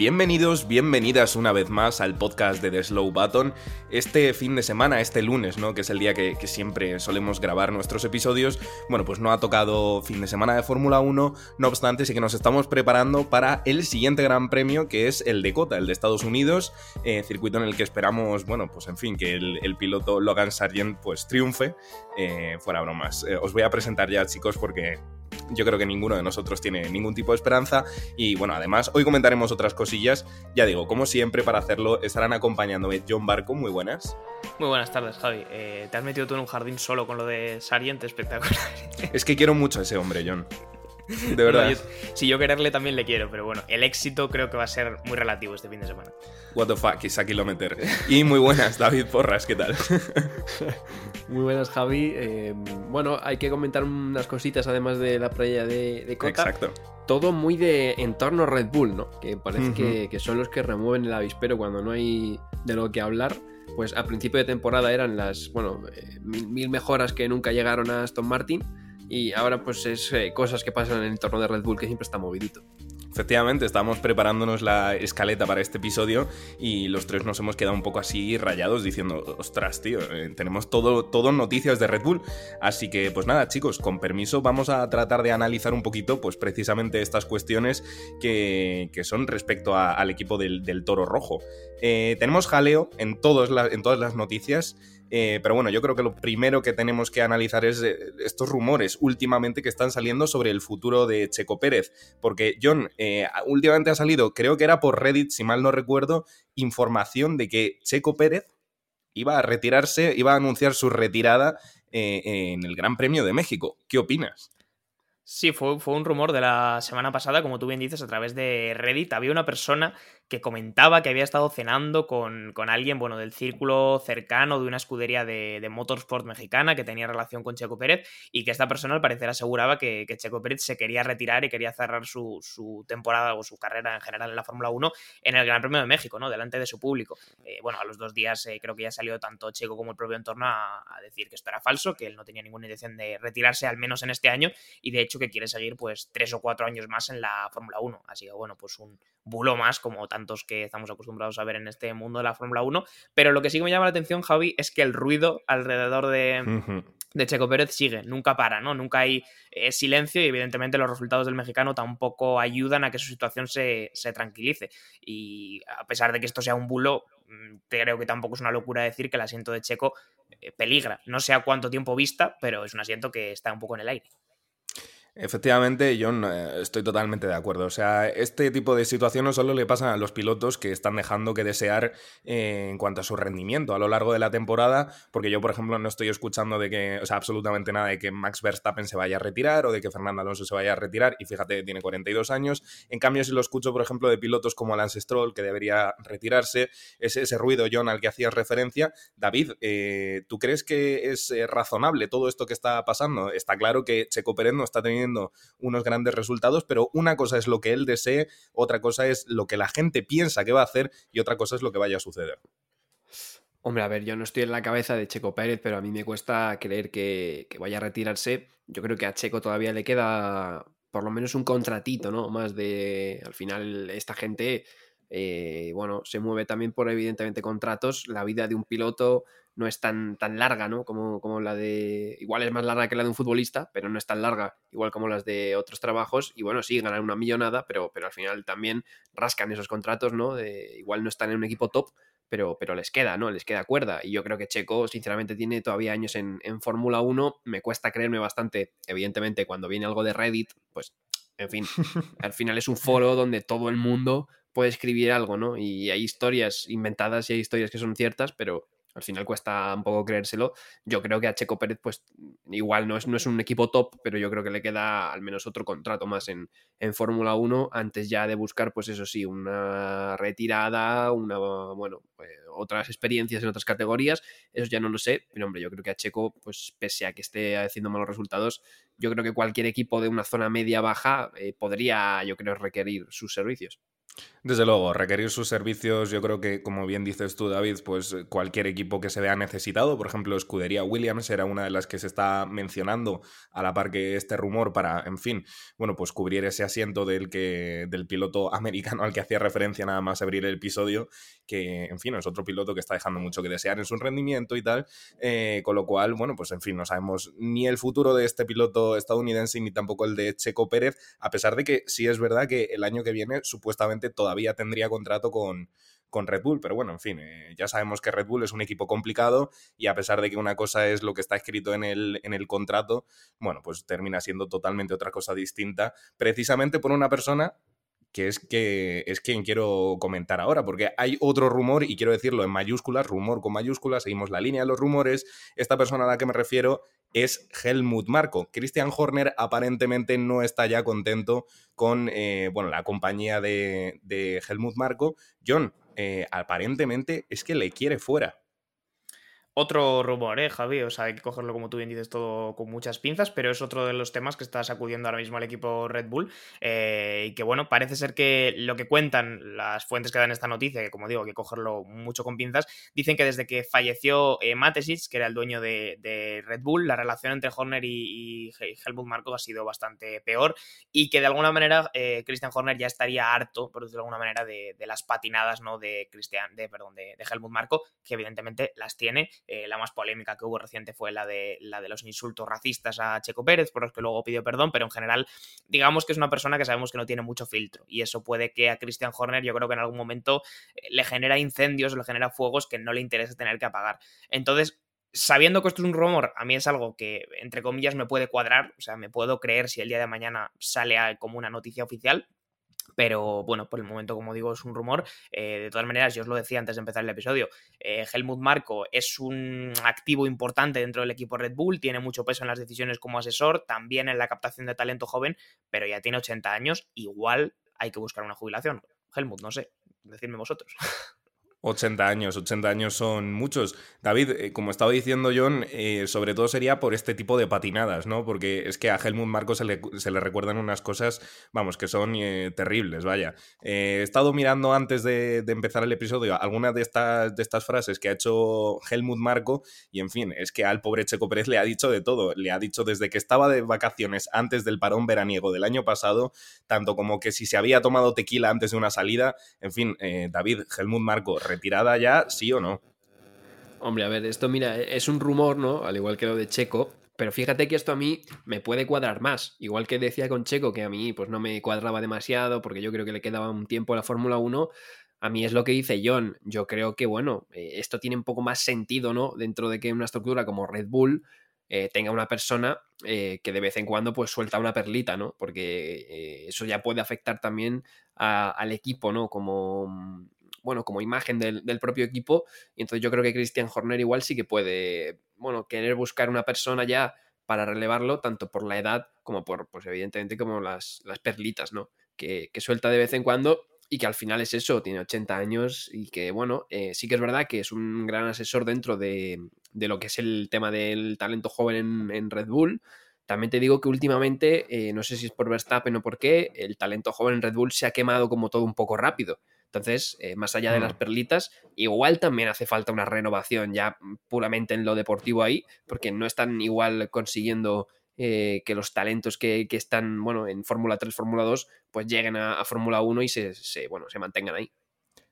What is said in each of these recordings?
Bienvenidos, bienvenidas una vez más al podcast de The Slow Button. Este fin de semana, este lunes, ¿no? Que es el día que, siempre solemos grabar nuestros episodios. Bueno, pues no ha tocado fin de semana de Fórmula 1. No obstante, sí que nos estamos preparando para el siguiente gran premio, que es el de Cota, el de Estados Unidos. eh, circuito en el que esperamos, bueno, pues en fin, que el, el piloto Logan Sargent pues triunfe. Eh, fuera bromas. Eh, os voy a presentar ya, chicos, porque yo creo que ninguno de nosotros tiene ningún tipo de esperanza. Y bueno, además, hoy comentaremos otras cosillas. Ya digo, como siempre, para hacerlo estarán acompañándome John Barco, muy buenas. Muy buenas tardes, Javi. Eh, te has metido tú en un jardín solo con lo de Sarient, espectacular. Es que quiero mucho a ese hombre, John. De verdad. No, yo- si yo quererle también le quiero, pero bueno, el éxito creo que va a ser muy relativo este fin de semana. What the fuck, Isa Kilometer. Y muy buenas, David Porras, ¿qué tal? Muy buenas, Javi. Eh, bueno, hay que comentar unas cositas además de la playa de, de Cota. Exacto. Todo muy de entorno Red Bull, ¿no? Que parece que, que son los que remueven el avispero cuando no hay de lo que hablar. Pues a principio de temporada eran las, bueno, eh, mil, mil mejoras que nunca llegaron a Aston Martin. Y ahora pues es eh, cosas que pasan en el entorno de Red Bull que siempre está movidito. Efectivamente, estamos preparándonos la escaleta para este episodio y los tres nos hemos quedado un poco así rayados diciendo, ostras, tío, eh, tenemos todo, todo noticias de Red Bull. Así que, pues nada, chicos, con permiso, vamos a tratar de analizar un poquito, pues precisamente estas cuestiones que, que son respecto al equipo del, Toro Rojo. Eh, tenemos jaleo en, todos en todas las noticias. Eh, pero bueno, yo creo que lo primero que tenemos que analizar es eh, estos rumores últimamente que están saliendo sobre el futuro de Checo Pérez. Porque, John, eh, últimamente ha salido, creo que era por Reddit, si mal no recuerdo, información de que Checo Pérez iba a retirarse, iba a anunciar su retirada en el Gran Premio de México. ¿Qué opinas? Sí, fue, fue un rumor de la semana pasada, como tú bien dices, a través de Reddit. Había una persona que comentaba que había estado cenando con, con alguien, bueno, del círculo cercano de una escudería de, motorsport mexicana que tenía relación con Checo Pérez y que esta persona al parecer aseguraba que, Checo Pérez se quería retirar y quería cerrar su, su temporada o su carrera en general en la Fórmula 1 en el Gran Premio de México, ¿no? Delante de su público. Eh, bueno, a los dos días eh, creo que ya salió tanto Checo como el propio entorno a, decir que esto era falso, que él no tenía ninguna intención de retirarse, al menos en este año, y de hecho que quiere seguir pues tres o cuatro años más en la Fórmula 1. Así que bueno, pues un bulo más como tantos que estamos acostumbrados a ver en este mundo de la Fórmula 1. Pero lo que sí que me llama la atención, Javi, es que el ruido alrededor de, de Checo Pérez sigue, nunca para, ¿no? Nunca hay eh, silencio y evidentemente los resultados del mexicano tampoco ayudan a que su situación se, se tranquilice. Y a pesar de que esto sea un bulo, mm, creo que tampoco es una locura decir que el asiento de Checo eh, peligra. No sé a cuánto tiempo vista, pero es un asiento que está un poco en el aire. Efectivamente, John, eh, estoy totalmente de acuerdo. O sea, este tipo de situaciones solo le pasan a los pilotos que están dejando que desear eh, en cuanto a su rendimiento a lo largo de la temporada, porque yo, por ejemplo, no estoy escuchando de que, o sea, absolutamente nada de que Max Verstappen se vaya a retirar o de que Fernando Alonso se vaya a retirar, y fíjate, tiene 42 años. En cambio, si lo escucho, por ejemplo, de pilotos como Lance Stroll, que debería retirarse, ese, ese ruido, John, al que hacías referencia, David, eh, ¿tú crees que es razonable todo esto que está pasando? Está claro que Checo Pérez no está teniendo unos grandes resultados, pero una cosa es lo que él desee, otra cosa es lo que la gente piensa que va a hacer y otra cosa es lo que vaya a suceder. Hombre, a ver, yo no estoy en la cabeza de Checo Pérez, pero a mí me cuesta creer que, que vaya a retirarse. Yo creo que a Checo todavía le queda por lo menos un contratito, ¿no? Más de. Al final, esta gente, eh, bueno, se mueve también por evidentemente contratos. La vida de un piloto no es tan, tan larga, ¿no? Como, como la de. Igual es más larga que la de un futbolista, pero no es tan larga, igual como las de otros trabajos. Y bueno, sí, ganan una millonada, pero, pero al final también rascan esos contratos, ¿no? De, igual no están en un equipo top, pero, pero les queda, ¿no? Les queda cuerda. Y yo creo que Checo, sinceramente, tiene todavía años en, en Fórmula 1. Me cuesta creerme bastante, evidentemente, cuando viene algo de Reddit, pues, en fin, al final es un foro donde todo el mundo puede escribir algo, ¿no? Y hay historias inventadas y hay historias que son ciertas, pero al final cuesta un poco creérselo. Yo creo que a Checo Pérez, pues igual no es, no es un equipo top, pero yo creo que le queda al menos otro contrato más en, en Fórmula 1 antes ya de buscar, pues eso sí, una retirada, una, bueno, pues, otras experiencias en otras categorías. Eso ya no lo sé, pero hombre, yo creo que a Checo, pues pese a que esté haciendo malos resultados, yo creo que cualquier equipo de una zona media-baja eh, podría, yo creo, requerir sus servicios. Desde luego, requerir sus servicios, yo creo que, como bien dices tú, David, pues cualquier equipo que se vea necesitado, por ejemplo, Escudería Williams era una de las que se está mencionando a la par que este rumor para, en fin, bueno, pues cubrir ese asiento del, que, del piloto americano al que hacía referencia nada más abrir el episodio, que, en fin, es otro piloto que está dejando mucho que desear en su rendimiento y tal, eh, con lo cual, bueno, pues en fin, no sabemos ni el futuro de este piloto estadounidense ni tampoco el de Checo Pérez, a pesar de que sí es verdad que el año que viene supuestamente todavía tendría contrato con, con Red Bull, pero bueno, en fin, eh, ya sabemos que Red Bull es un equipo complicado y a pesar de que una cosa es lo que está escrito en el, en el contrato, bueno, pues termina siendo totalmente otra cosa distinta, precisamente por una persona que es que es quien quiero comentar ahora, porque hay otro rumor, y quiero decirlo en mayúsculas, rumor con mayúsculas, seguimos la línea de los rumores. Esta persona a la que me refiero es Helmut Marco. Christian Horner aparentemente no está ya contento con eh, bueno, la compañía de, Helmut Marco. John, eh, aparentemente es que le quiere fuera. Otro rumor, ¿eh, Javi? O sea, hay que cogerlo, como tú bien dices, todo con muchas pinzas, pero es otro de los temas que está sacudiendo ahora mismo al equipo Red Bull. Eh, y que, bueno, parece ser que lo que cuentan las fuentes que dan esta noticia, que como digo, hay que cogerlo mucho con pinzas, dicen que desde que falleció eh, que era el dueño de, Red Bull, la relación entre Horner y, Helmut Marko ha sido bastante peor y que de alguna manera eh, Christian Horner ya estaría harto, por decirlo de alguna manera, de, las patinadas ¿no? de, Christian, de, perdón, de, Helmut Marko, que evidentemente las tiene eh, la más polémica que hubo reciente fue la de, la de los insultos racistas a Checo Pérez, por los que luego pidió perdón, pero en general, digamos que es una persona que sabemos que no tiene mucho filtro. Y eso puede que a Christian Horner, yo creo que en algún momento eh, le genera incendios, le genera fuegos que no le interesa tener que apagar. Entonces, sabiendo que esto es un rumor, a mí es algo que, entre comillas, me puede cuadrar, o sea, me puedo creer si el día de mañana sale como una noticia oficial, pero bueno, por el momento, como digo, es un rumor. Eh, de todas maneras, yo os lo decía antes de empezar el episodio, eh, Helmut Marco es un activo importante dentro del equipo Red Bull, tiene mucho peso en las decisiones como asesor, también en la captación de talento joven, pero ya tiene 80 años, igual hay que buscar una jubilación. Helmut, no sé, decidme vosotros. 80 años, 80 años son muchos. David, eh, como estaba diciendo John, eh, sobre todo sería por este tipo de patinadas, ¿no? Porque es que a Helmut Marco se le, se le recuerdan unas cosas, vamos, que son eh, terribles, vaya. he estado mirando antes de, empezar el episodio algunas de estas, de estas frases que ha hecho Helmut Marco y, en fin, es que al pobre Checo Pérez le ha dicho de todo. Le ha dicho desde que estaba de vacaciones antes del parón veraniego del año pasado, tanto como que si se había tomado tequila antes de una salida, en fin, David, Helmut Marco retirada ya, sí o no. Hombre, a ver, esto mira, es un rumor, ¿no? Al igual que lo de Checo, pero fíjate que esto a mí me puede cuadrar más. Igual que decía con Checo que a mí pues no me cuadraba demasiado porque yo creo que le quedaba un tiempo a la Fórmula 1. A mí es lo que dice John. Yo creo que, bueno, eh, esto tiene un poco más sentido, ¿no? Dentro de que una estructura como Red Bull eh, tenga una persona eh, que de vez en cuando pues suelta una perlita, ¿no? Porque eso ya puede afectar también al equipo, ¿no? Como bueno, como imagen del, propio equipo. Y entonces yo creo que Christian Horner igual sí que puede, bueno, querer buscar una persona ya para relevarlo, tanto por la edad como por, pues evidentemente, como las, las perlitas, ¿no? Que, suelta de vez en cuando y que al final es eso, tiene 80 años y que, bueno, eh, sí que es verdad que es un gran asesor dentro de, de lo que es el tema del talento joven en, Red Bull. También te digo que últimamente, eh, no sé si es por Verstappen o por qué, el talento joven en Red Bull se ha quemado como todo un poco rápido. Entonces, eh, más allá de las mm. perlitas, igual también hace falta una renovación ya puramente en lo deportivo ahí, porque no están igual consiguiendo eh, que los talentos que, están, bueno, en Fórmula 3, Fórmula 2, pues lleguen a, Fórmula 1 y se, bueno, se mantengan ahí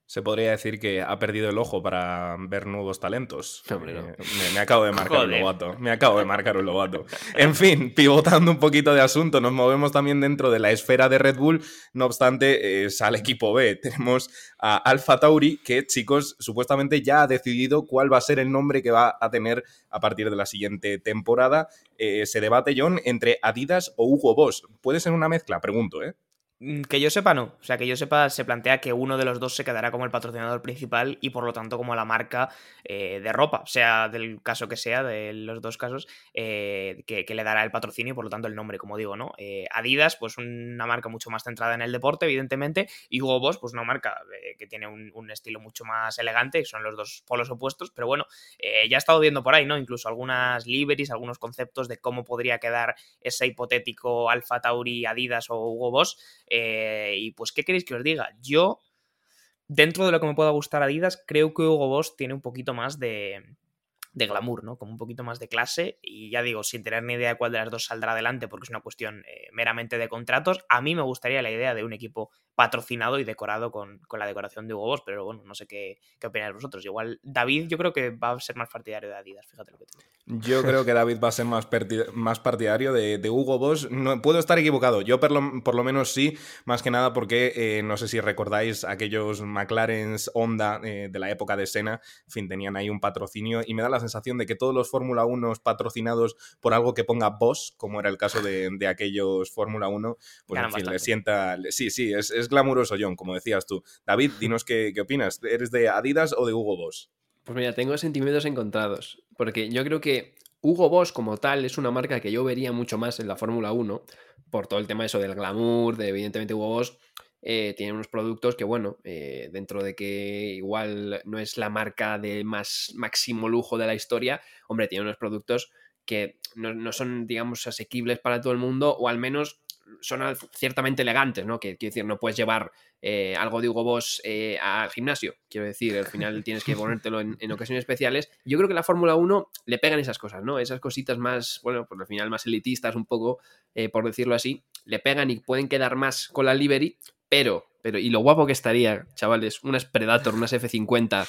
se podría decir que ha perdido el ojo para ver nuevos talentos. Eh, me, acabo de marcar un lobato. Me acabo de marcar un lobato. En fin, pivotando un poquito de asunto, nos movemos también dentro de la esfera de Red Bull. No obstante, es al equipo B. Tenemos a Alfa Tauri, que, chicos, supuestamente ya ha decidido cuál va a ser el nombre que va a tener a partir de la siguiente temporada. Eh, se debate, John, entre Adidas o Hugo Boss. ¿Puede ser una mezcla? Pregunto, ¿eh? Mm, que yo sepa, no. O sea, que yo sepa, se plantea que uno de los dos se quedará como el patrocinador principal y por lo tanto como la marca eh, de ropa, sea del caso que sea, de los dos casos, eh, que, le dará el patrocinio y por lo tanto el nombre, como digo, ¿no? Eh, Adidas, pues una marca mucho más centrada en el deporte, evidentemente, y Hugo Boss, pues una marca que tiene un, estilo mucho más elegante, son los dos polos opuestos, pero bueno, ya he estado viendo por ahí, ¿no? Incluso algunas liveries, algunos conceptos de cómo podría quedar ese hipotético Alfa Tauri, Adidas o Hugo Boss. Eh, y pues, ¿qué queréis que os diga? Yo, dentro de lo que me pueda gustar Adidas, creo que Hugo Boss tiene un poquito más de, de glamour, ¿no? Como un poquito más de clase y ya digo, sin tener ni idea de cuál de las dos saldrá adelante porque es una cuestión eh, meramente de contratos, a mí me gustaría la idea de un equipo patrocinado y decorado con, la decoración de Hugo Boss, pero bueno, no sé qué, qué opináis vosotros. Igual David yo creo que va a ser más partidario de Adidas, fíjate lo que te digo. Yo creo que David va a ser más, más partidario de, Hugo Boss. No, puedo estar equivocado, yo por lo, por lo menos sí, más que nada porque eh, no sé si recordáis aquellos McLaren's Honda eh, de la época de Sena, en fin, tenían ahí un patrocinio y me da la sensación de que todos los Fórmula 1 patrocinados por algo que ponga Boss, como era el caso de, aquellos Fórmula 1, pues en fin, le sienta... Sí, sí, es glamuroso, John, como decías tú. David, dinos qué, opinas. ¿Eres de Adidas o de Hugo Boss? Pues mira, tengo sentimientos encontrados, porque yo creo que Hugo Boss como tal es una marca que yo vería mucho más en la Fórmula 1, por todo el tema eso del glamour, de evidentemente Hugo Boss eh, tiene unos productos que, bueno, eh, dentro de que igual no es la marca de más máximo lujo de la historia, hombre, tiene unos productos que no, son, digamos, asequibles para todo el mundo, o al menos son ciertamente elegantes, ¿no? Que quiero decir, no puedes llevar eh, algo de Hugo Boss eh, al gimnasio. Quiero decir, al final tienes que ponértelo en, ocasiones especiales. Yo creo que la Fórmula 1 le pegan esas cosas, ¿no? Esas cositas más, bueno, pues al final más elitistas, un poco, eh, por decirlo así, le pegan y pueden quedar más con la livery, pero pero, y lo guapo que estaría, chavales, unas Predator, unas F-50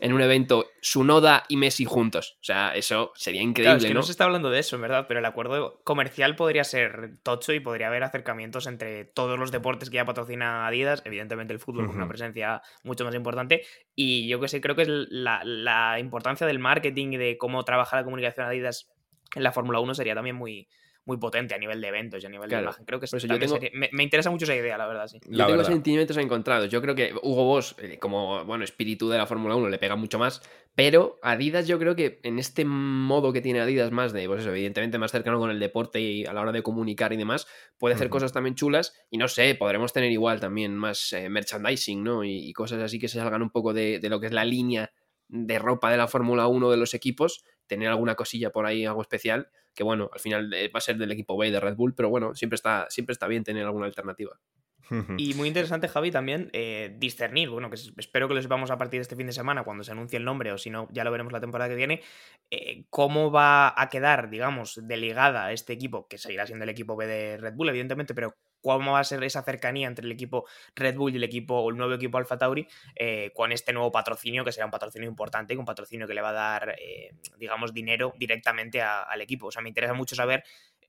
en un evento, Sunoda y Messi juntos. O sea, eso sería increíble. Claro, es que ¿no? se está hablando de eso, en verdad, pero el acuerdo comercial podría ser tocho y podría haber acercamientos entre todos los deportes que ya patrocina Adidas, evidentemente el fútbol con una presencia mucho más importante. Y yo que sé, creo que es la, la importancia del marketing y de cómo trabaja la comunicación Adidas en la Fórmula 1 sería también muy, muy potente a nivel de eventos y a nivel de imagen. Creo que eso yo tengo... me, interesa mucho esa idea, la verdad, sí. Yo tengo sentimientos encontrados. Yo creo que Hugo Boss, eh, como bueno, espíritu de la Fórmula 1, le pega mucho más. Pero Adidas, yo creo que en este modo que tiene Adidas, más de, pues eso, evidentemente más cercano con el deporte y a la hora de comunicar y demás, puede hacer cosas también chulas. Y no sé, podremos tener igual también más eh, merchandising, ¿no? Y, cosas así que se salgan un poco de, de lo que es la línea de ropa de la Fórmula 1 de los equipos, tener alguna cosilla por ahí, algo especial, que bueno, al final eh, va a ser del equipo B de Red Bull, pero bueno, siempre está, siempre está bien tener alguna alternativa. Y muy interesante, Javi, también eh, discernir, bueno, que espero que lo sepamos a partir de este fin de semana, cuando se anuncie el nombre, o si no, ya lo veremos la temporada que viene, eh, cómo va a quedar, digamos, delegada este equipo, que seguirá siendo el equipo B de Red Bull, evidentemente, pero cómo va a ser esa cercanía entre el equipo Red Bull y el equipo, el nuevo equipo Alfa Tauri, eh, con este nuevo patrocinio, que será un patrocinio importante, un patrocinio que le va a dar, digamos, dinero directamente al equipo. O sea, me interesa mucho saber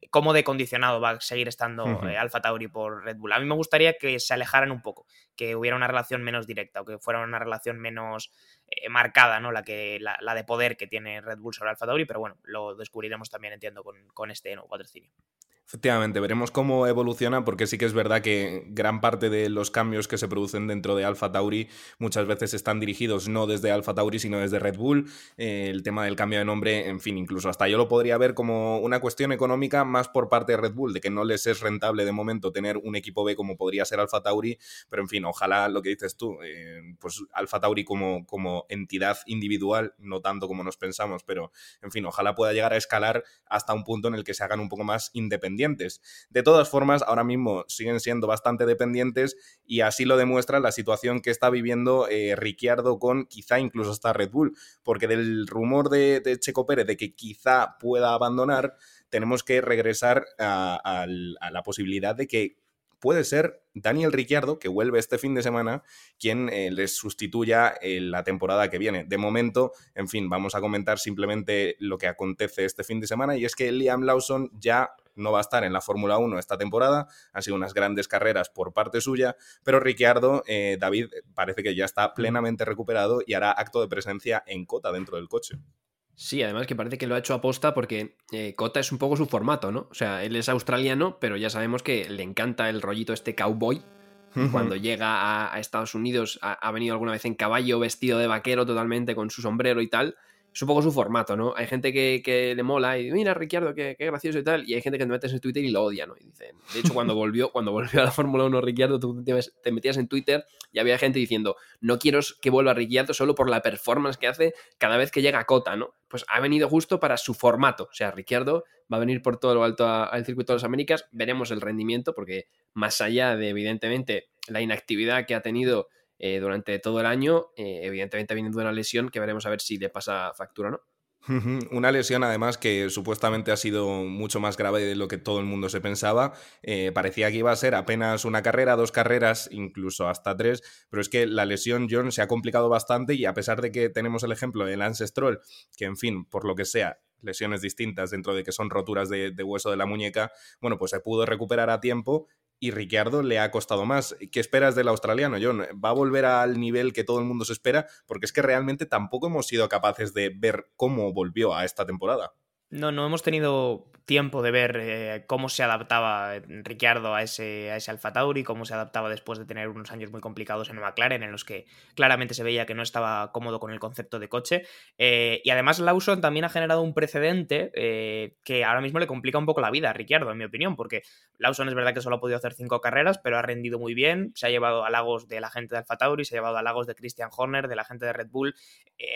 cómo de condicionado va a seguir estando eh, Alfa Tauri por Red Bull. A mí me gustaría que se alejaran un poco, que hubiera una relación menos directa o que fuera una relación menos eh, marcada, ¿no? La, que, la, de poder que tiene Red Bull sobre Alfa Tauri, pero bueno, lo descubriremos también, entiendo, con, con este nuevo patrocinio. Efectivamente, veremos cómo evoluciona porque sí que es verdad que gran parte de los cambios que se producen dentro de Alpha Tauri muchas veces están dirigidos no desde Alpha Tauri sino desde Red Bull. Eh, el tema del cambio de nombre, en fin, incluso hasta yo lo podría ver como una cuestión económica más por parte de Red Bull, de que no les es rentable de momento tener un equipo B como podría ser Alpha Tauri, pero en fin, ojalá lo que dices tú, eh, pues Alpha Tauri como, como entidad individual, no tanto como nos pensamos, pero en fin, ojalá pueda llegar a escalar hasta un punto en el que se hagan un poco más independientes de todas formas, ahora mismo siguen siendo bastante dependientes y así lo demuestra la situación que está viviendo eh, Ricciardo con quizá incluso hasta Red Bull, porque del rumor de, Checo Pérez de que quizá pueda abandonar, tenemos que regresar a la posibilidad de que puede ser Daniel Ricciardo, que vuelve este fin de semana, quien eh, les sustituya en la temporada que viene. De momento, en fin, vamos a comentar simplemente lo que acontece este fin de semana y es que Liam Lawson ya no va a estar en la Fórmula 1 esta temporada, han sido unas grandes carreras por parte suya, pero Ricciardo, eh, David, parece que ya está plenamente recuperado y hará acto de presencia en cota dentro del coche. Sí, además que parece que lo ha hecho aposta porque eh, Cota es un poco su formato, ¿no? O sea, él es australiano, pero ya sabemos que le encanta el rollito este cowboy. Cuando llega a, Estados Unidos ha, venido alguna vez en caballo, vestido de vaquero totalmente, con su sombrero y tal es un poco su formato, ¿no? Hay gente que, le mola y mira, Ricciardo, qué, qué, gracioso y tal, y hay gente que te metes en Twitter y lo odia, ¿no? Y dicen, de hecho, cuando volvió, cuando volvió a la Fórmula 1 Ricciardo, tú te, metías en Twitter y había gente diciendo, no quiero que vuelva Ricciardo solo por la performance que hace cada vez que llega a Cota, ¿no? Pues ha venido justo para su formato, o sea, Ricciardo va a venir por todo lo alto al circuito de las Américas, veremos el rendimiento, porque más allá de, evidentemente, la inactividad que ha tenido eh, durante todo el año, eh, evidentemente viniendo de una lesión que veremos a ver si le pasa factura o no. Una lesión además que supuestamente ha sido mucho más grave de lo que todo el mundo se pensaba. Eh, parecía que iba a ser apenas una carrera, dos carreras, incluso hasta tres, pero es que la lesión John se ha complicado bastante y a pesar de que tenemos el ejemplo de Lance Stroll, que en fin, por lo que sea, lesiones distintas dentro de que son roturas de hueso de la muñeca, bueno, pues se pudo recuperar a tiempo y Ricciardo le ha costado más. ¿Qué esperas del australiano, John? ¿Va a volver al nivel que todo el mundo se espera? Porque es que realmente tampoco hemos sido capaces de ver cómo volvió a esta temporada. No, no hemos tenido tiempo de ver eh, cómo se adaptaba Ricciardo a ese, a ese Alfa Tauri, cómo se adaptaba después de tener unos años muy complicados en McLaren, en los que claramente se veía que no estaba cómodo con el concepto de coche. Eh, y además Lawson también ha generado un precedente eh, que ahora mismo le complica un poco la vida a Ricciardo, en mi opinión, porque Lawson es verdad que solo ha podido hacer cinco carreras, pero ha rendido muy bien, se ha llevado halagos de la gente de Alfa Tauri, se ha llevado halagos de Christian Horner, de la gente de Red Bull,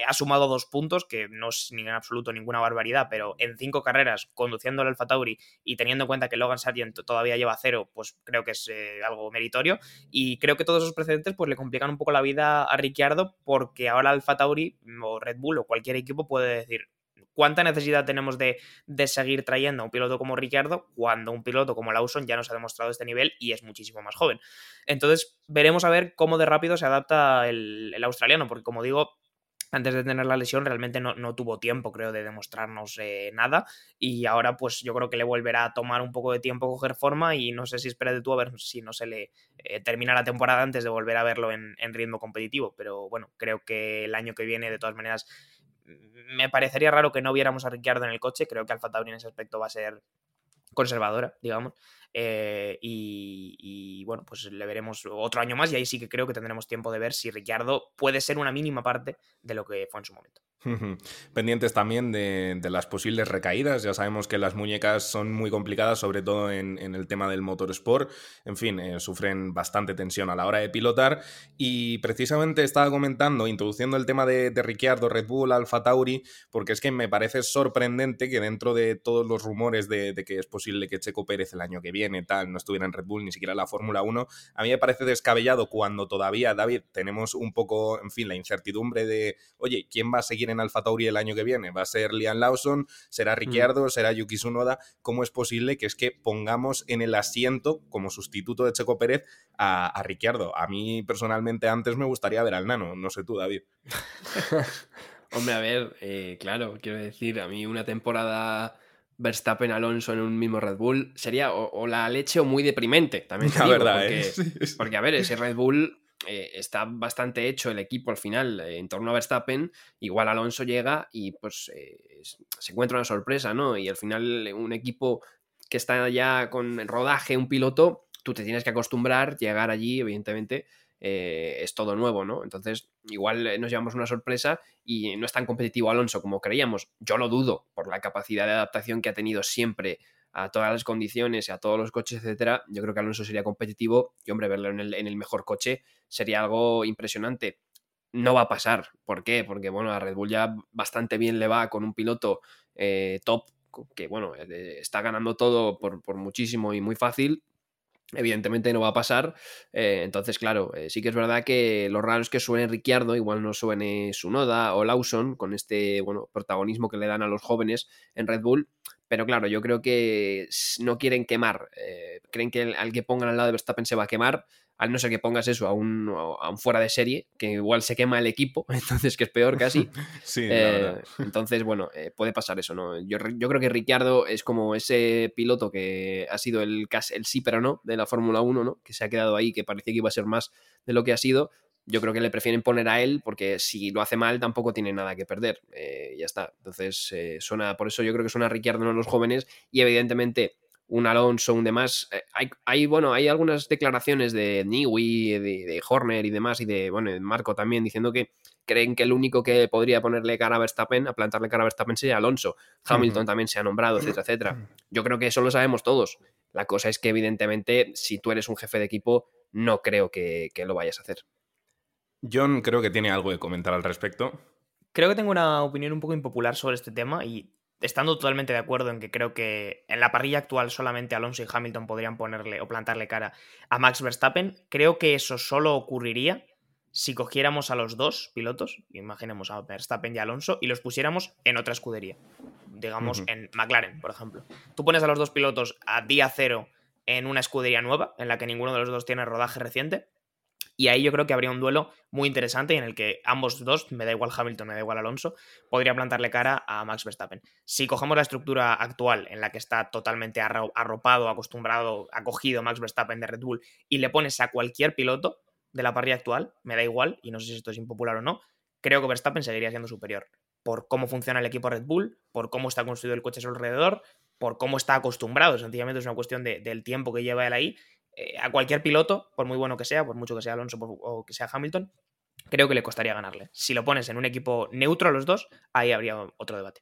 ha sumado dos puntos, que no es ni en absoluto ninguna barbaridad, pero en cinco carreras conduciendo el Alfa Tauri y teniendo en cuenta que Logan Sargent todavía lleva cero, pues creo que es eh, algo meritorio. Y creo que todos esos precedentes pues le complican un poco la vida a Ricciardo porque ahora Alfa Tauri o Red Bull o cualquier equipo puede decir, ¿Cuánta necesidad tenemos de, seguir trayendo a un piloto como Ricciardo cuando un piloto como Lawson ya nos ha demostrado este nivel y es muchísimo más joven? Entonces, veremos a ver cómo de rápido se adapta el australiano, porque como digo, antes de tener la lesión realmente no, tuvo tiempo, creo, de demostrarnos eh, nada. Y ahora, pues yo creo que le volverá a tomar un poco de tiempo coger forma. Y no sé si espera de tú a ver si no se le eh, termina la temporada antes de volver a verlo en, en, ritmo competitivo. Pero bueno, creo que el año que viene, de todas maneras, me parecería raro que no viéramos a Ricciardo en el coche. Creo que Alfa Tauri en ese aspecto va a ser conservadora, digamos. Eh, y, bueno, pues le veremos otro año más y ahí sí que creo que tendremos tiempo de ver si Ricciardo puede ser una mínima parte de lo que fue en su momento. Pendientes también de, las posibles recaídas. Ya sabemos que las muñecas son muy complicadas, sobre todo en, el tema del motorsport. En fin, eh, sufren bastante tensión a la hora de pilotar. Y precisamente estaba comentando, introduciendo el tema de, de Ricciardo, Red Bull, Alfa Tauri, porque es que me parece sorprendente que dentro de todos los rumores de, de que es posible que Checo Pérez el año que viene tal no estuviera en Red Bull, ni siquiera en la Fórmula 1, a mí me parece descabellado cuando todavía, David, tenemos un poco, en fin, la incertidumbre de, oye, ¿quién va a seguir en Alfa Tauri el año que viene? ¿Va a ser Liam Lawson? ¿Será mm. Ricciardo? ¿Será Yuki Tsunoda? ¿Cómo es posible que es que pongamos en el asiento como sustituto de Checo Pérez a, a Ricciardo? A mí personalmente antes me gustaría ver al nano, no sé tú, David. Hombre, a ver, eh, claro, quiero decir, a mí una temporada Verstappen Alonso en un mismo Red Bull sería o, la leche o muy deprimente, también. la verdad, porque, ¿eh? porque, a ver, ese Red Bull eh, está bastante hecho el equipo al final eh, en torno a Verstappen, igual Alonso llega y pues se encuentra una sorpresa, ¿no? Y al final un equipo que está ya con rodaje, un piloto, tú te tienes que acostumbrar, llegar allí, evidentemente, eh, es todo nuevo, ¿no? Entonces, igual nos llevamos una sorpresa y no es tan competitivo Alonso como creíamos. Yo lo dudo por la capacidad de adaptación que ha tenido siempre a todas las condiciones, a todos los coches, etcétera. Yo creo que Alonso sería competitivo y, hombre, verlo en el, mejor coche sería algo impresionante. No va a pasar. ¿Por qué? Porque, bueno, a Red Bull ya bastante bien le va con un piloto eh, top que, bueno, eh, está ganando todo por, por muchísimo y muy fácil Evidentemente no va a pasar. Eh, entonces, claro, sí que es verdad que lo raro es que suene Ricciardo, igual no suene Sunoda o Lawson, con este bueno, protagonismo que le dan a los jóvenes en Red Bull. Pero claro, yo creo que no quieren quemar. Eh, creen que al que pongan al lado de Verstappen se va a quemar al no ser que pongas eso a un, a un, fuera de serie, que igual se quema el equipo, entonces que es peor casi. sí, eh, entonces, bueno, eh, puede pasar eso, ¿no? Yo, yo, creo que Ricciardo es como ese piloto que ha sido el, el sí pero no de la Fórmula 1, ¿no? Que se ha quedado ahí, que parecía que iba a ser más de lo que ha sido, yo creo que le prefieren poner a él porque si lo hace mal tampoco tiene nada que perder. Eh, ya está. Entonces, eh, suena, por eso yo creo que suena Ricciardo de los jóvenes y evidentemente un Alonso, un demás. Eh, hay, hay, bueno, hay algunas declaraciones de Niwi, de, de, Horner y demás, y de, bueno, de Marco también, diciendo que creen que el único que podría ponerle cara a Verstappen, a plantarle cara a Verstappen, sería Alonso. Hamilton uh -huh. también se ha nombrado, etcétera, etcétera. Yo creo que eso lo sabemos todos. La cosa es que, evidentemente, si tú eres un jefe de equipo, no creo que, que lo vayas a hacer. John creo que tiene algo que comentar al respecto. Creo que tengo una opinión un poco impopular sobre este tema y estando totalmente de acuerdo en que creo que en la parrilla actual solamente Alonso y Hamilton podrían ponerle o plantarle cara a Max Verstappen, creo que eso solo ocurriría si cogiéramos a los dos pilotos, imaginemos a Verstappen y Alonso, y los pusiéramos en otra escudería, digamos uh -huh. en McLaren, por ejemplo. Tú pones a los dos pilotos a día cero en una escudería nueva, en la que ninguno de los dos tiene rodaje reciente, y ahí yo creo que habría un duelo muy interesante en el que ambos dos, me da igual Hamilton, me da igual Alonso, podría plantarle cara a Max Verstappen. Si cogemos la estructura actual en la que está totalmente arropado, acostumbrado, acogido Max Verstappen de Red Bull y le pones a cualquier piloto de la parrilla actual, me da igual, y no sé si esto es impopular o no, creo que Verstappen seguiría siendo superior. Por cómo funciona el equipo Red Bull, por cómo está construido el coche a su alrededor, por cómo está acostumbrado. Sencillamente es una cuestión de, del tiempo que lleva él ahí eh, a cualquier piloto, por muy bueno que sea, por mucho que sea Alonso por, o que sea Hamilton, creo que le costaría ganarle. Si lo pones en un equipo neutro a los dos, ahí habría otro debate.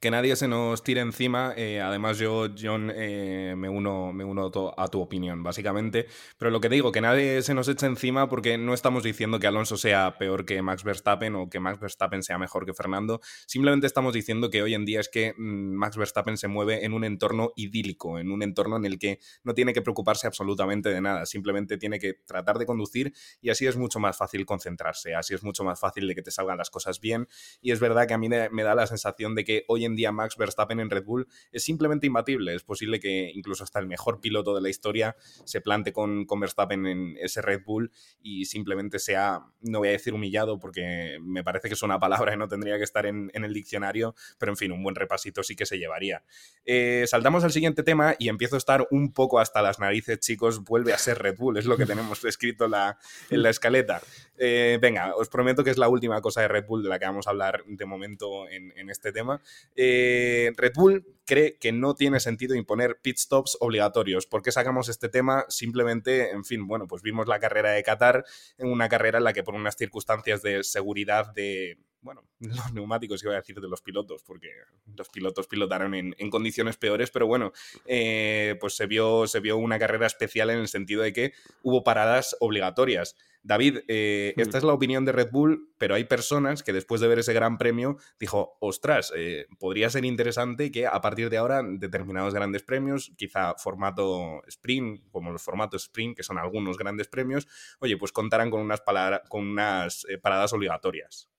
Que nadie se nos tire encima. Eh, además, yo, John, eh, me uno, me uno a tu opinión, básicamente. Pero lo que digo, que nadie se nos eche encima porque no estamos diciendo que Alonso sea peor que Max Verstappen o que Max Verstappen sea mejor que Fernando. Simplemente estamos diciendo que hoy en día es que mm, Max Verstappen se mueve en un entorno idílico, en un entorno en el que no tiene que preocuparse absolutamente de nada. Simplemente tiene que tratar de conducir y así es mucho más fácil concentrarse. Así es mucho más fácil de que te salgan las cosas bien. Y es verdad que a mí me da la sensación de que hoy en día Max Verstappen en Red Bull es simplemente imbatible. Es posible que incluso hasta el mejor piloto de la historia se plante con, con Verstappen en ese Red Bull y simplemente sea, no voy a decir humillado porque me parece que es una palabra y no tendría que estar en, en el diccionario, pero en fin, un buen repasito sí que se llevaría. Eh, saltamos al siguiente tema y empiezo a estar un poco hasta las narices, chicos. Vuelve a ser Red Bull, es lo que tenemos escrito la, en la escaleta. Eh, venga, os prometo que es la última cosa de Red Bull de la que vamos a hablar de momento en, este tema. Eh, Red Bull cree que no tiene sentido imponer pit stops obligatorios. ¿Por qué sacamos este tema? Simplemente, en fin, bueno, pues vimos la carrera de Qatar, en una carrera en la que por unas circunstancias de seguridad de, bueno, los neumáticos iba a decir de los pilotos, porque los pilotos pilotaron en, en condiciones peores, pero bueno, eh, pues se vio, se vio una carrera especial en el sentido de que hubo paradas obligatorias. David, eh, esta es la opinión de Red Bull, pero hay personas que después de ver ese gran premio dijo, ostras, eh, podría ser interesante que a partir de ahora determinados grandes premios, quizá formato sprint, como los formatos sprint, que son algunos grandes premios, oye, pues contaran con unas, con unas eh, paradas obligatorias.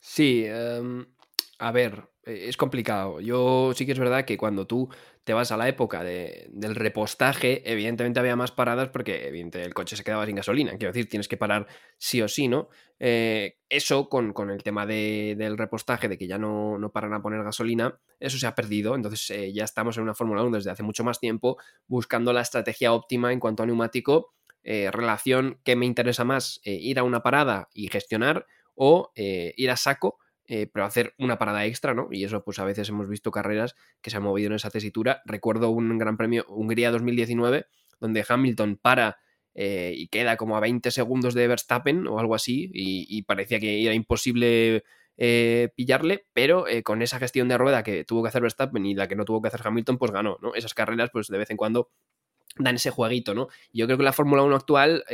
Sí, um, a ver, es complicado. Yo sí que es verdad que cuando tú te vas a la época de, del repostaje, evidentemente había más paradas porque el coche se quedaba sin gasolina. Quiero decir, tienes que parar sí o sí, ¿no? Eh, eso con, con, el tema de, del repostaje, de que ya no, no, paran a poner gasolina, eso se ha perdido. Entonces eh, ya estamos en una Fórmula 1 desde hace mucho más tiempo buscando la estrategia óptima en cuanto a neumático, eh, relación que me interesa más, eh, ir a una parada y gestionar o eh, ir a saco eh, pero hacer una parada extra, ¿no? Y eso, pues a veces hemos visto carreras que se han movido en esa tesitura. Recuerdo un Gran Premio Hungría 2019, donde Hamilton para eh, y queda como a 20 segundos de Verstappen o algo así, y, parecía que era imposible eh, pillarle, pero eh, con esa gestión de rueda que tuvo que hacer Verstappen y la que no tuvo que hacer Hamilton, pues ganó, ¿no? Esas carreras, pues de vez en cuando dan ese jueguito, ¿no? Yo creo que la Fórmula 1 actual,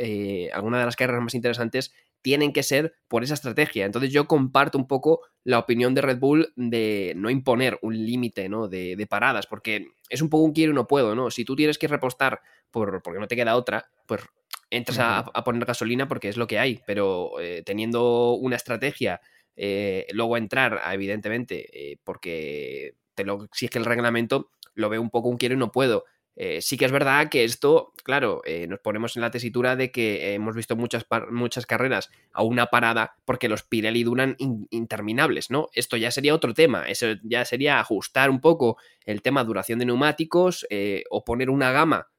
alguna de las carreras más interesantes tienen que ser por esa estrategia. Entonces yo comparto un poco la opinión de Red Bull de no imponer un límite ¿no? de, de, paradas, porque es un poco un quiero y no puedo, ¿no? Si tú tienes que repostar por, porque no te queda otra, pues entras a, a poner gasolina porque es lo que hay, pero eh, teniendo una estrategia, eh, luego entrar, evidentemente, eh, porque te lo exige el reglamento, lo veo un poco un quiero y no puedo. Eh, sí que es verdad que esto, claro, eh, nos ponemos en la tesitura de que hemos visto muchas, muchas carreras a una parada porque los Pirelli duran in interminables, ¿no? Esto ya sería otro tema, eso ya sería ajustar un poco el tema duración de neumáticos eh, o poner una gama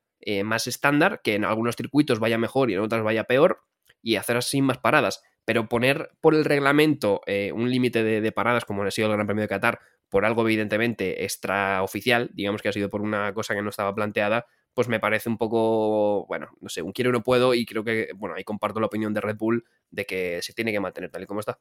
más estándar que en algunos circuitos vaya mejor y en otros vaya peor. y hacer así más paradas. Pero poner por el reglamento un límite de, paradas, como ha sido el Gran Premio de Qatar, por algo evidentemente extraoficial, digamos que ha sido por una cosa que no estaba planteada, pues me parece un poco, bueno, no sé, un quiero y no puedo y creo que, bueno, ahí comparto la opinión de Red Bull de que se tiene que mantener tal y como está.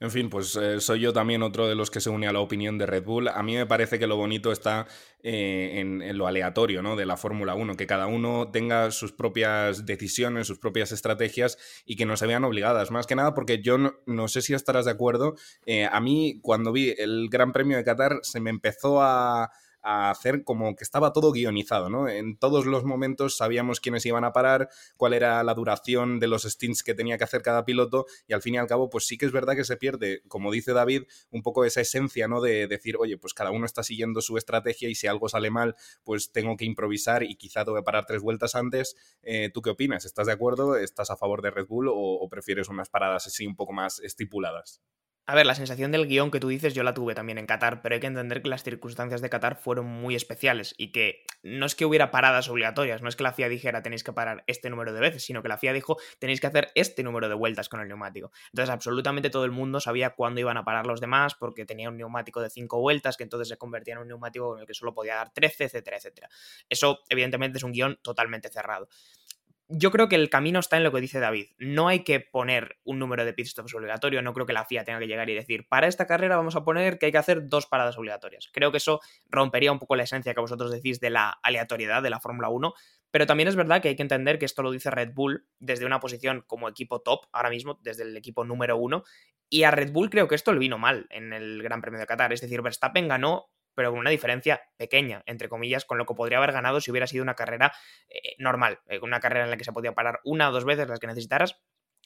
En fin, pues eh, soy yo también otro de los que se une a la opinión de Red Bull. A mí me parece que lo bonito está eh, en, lo aleatorio ¿no? de la Fórmula 1, que cada uno tenga sus propias decisiones, sus propias estrategias y que no se vean obligadas. Más que nada porque yo no, sé si estarás de acuerdo. Eh, a mí, cuando vi el Gran Premio de Qatar, se me empezó a a hacer como que estaba todo guionizado, ¿no? En todos los momentos sabíamos quiénes iban a parar, cuál era la duración de los stints que tenía que hacer cada piloto y al fin y al cabo pues sí que es verdad que se pierde, como dice David, un poco esa esencia, ¿no? De decir, oye, pues cada uno está siguiendo su estrategia y si algo sale mal, pues tengo que improvisar y quizá tengo que parar tres vueltas antes. Eh, ¿Tú qué opinas? ¿Estás de acuerdo? ¿Estás a favor de Red Bull o prefieres unas paradas así un poco más estipuladas? A ver, la sensación del guion que tú dices yo la tuve también en Qatar, pero hay que entender que las circunstancias de Qatar fueron muy especiales y que no es que hubiera paradas obligatorias, no es que la FIA dijera tenéis que parar este número de veces, sino que la FIA dijo tenéis que hacer este número de vueltas con el neumático. Entonces absolutamente todo el mundo sabía cuándo iban a parar los demás porque tenía un neumático de 5 vueltas que entonces se convertía en un neumático con el que solo podía dar 13, etcétera, etcétera. Eso evidentemente es un guion totalmente cerrado yo creo que el camino está en lo que dice David. No hay que poner un número de pit stops obligatorio. No creo que la FIA tenga que llegar y decir, para esta carrera vamos a poner que hay que hacer dos paradas obligatorias. Creo que eso rompería un poco la esencia que vosotros decís de la aleatoriedad de la Fórmula 1. Pero también es verdad que hay que entender que esto lo dice Red Bull desde una posición como equipo top, ahora mismo, desde el equipo número uno. Y a Red Bull creo que esto le vino mal en el Gran Premio de Qatar. Es decir, Verstappen ganó pero con una diferencia pequeña, entre comillas, con lo que podría haber ganado si hubiera sido una carrera eh, normal, eh, una carrera en la que se podía parar una o dos veces las que necesitaras.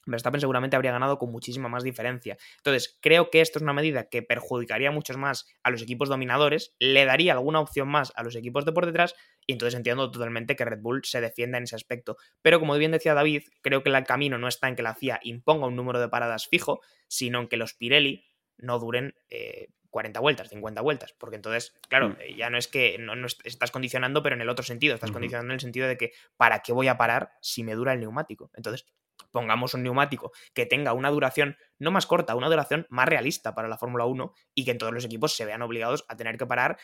Verstappen seguramente habría ganado con muchísima más diferencia. Entonces, creo que esto es una medida que perjudicaría mucho más a los equipos dominadores, le daría alguna opción más a los equipos de por detrás, y entonces entiendo totalmente que Red Bull se defienda en ese aspecto. Pero como bien decía David, creo que el camino no está en que la FIA imponga un número de paradas fijo, sino en que los Pirelli no duren eh, 40 vueltas, 50 vueltas, porque entonces, claro, mm. eh, ya no es que no, estás condicionando, pero en el otro sentido, estás condicionando en el sentido de que ¿para qué voy a parar si me dura el neumático? Entonces, pongamos un neumático que tenga una duración no más corta, una duración más realista para la Fórmula 1 y que en todos los equipos se vean obligados a tener que parar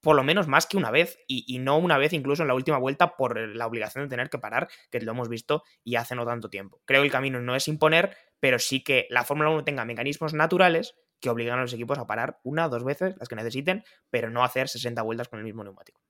por lo menos más que una vez y, y, no una vez incluso en la última vuelta por la obligación de tener que parar, que lo hemos visto y hace no tanto tiempo. Creo que el camino no es imponer, pero sí que la Fórmula 1 tenga mecanismos naturales que obligan a los equipos a parar una o dos veces, las que necesiten, pero no hacer 60 vueltas con el mismo neumático.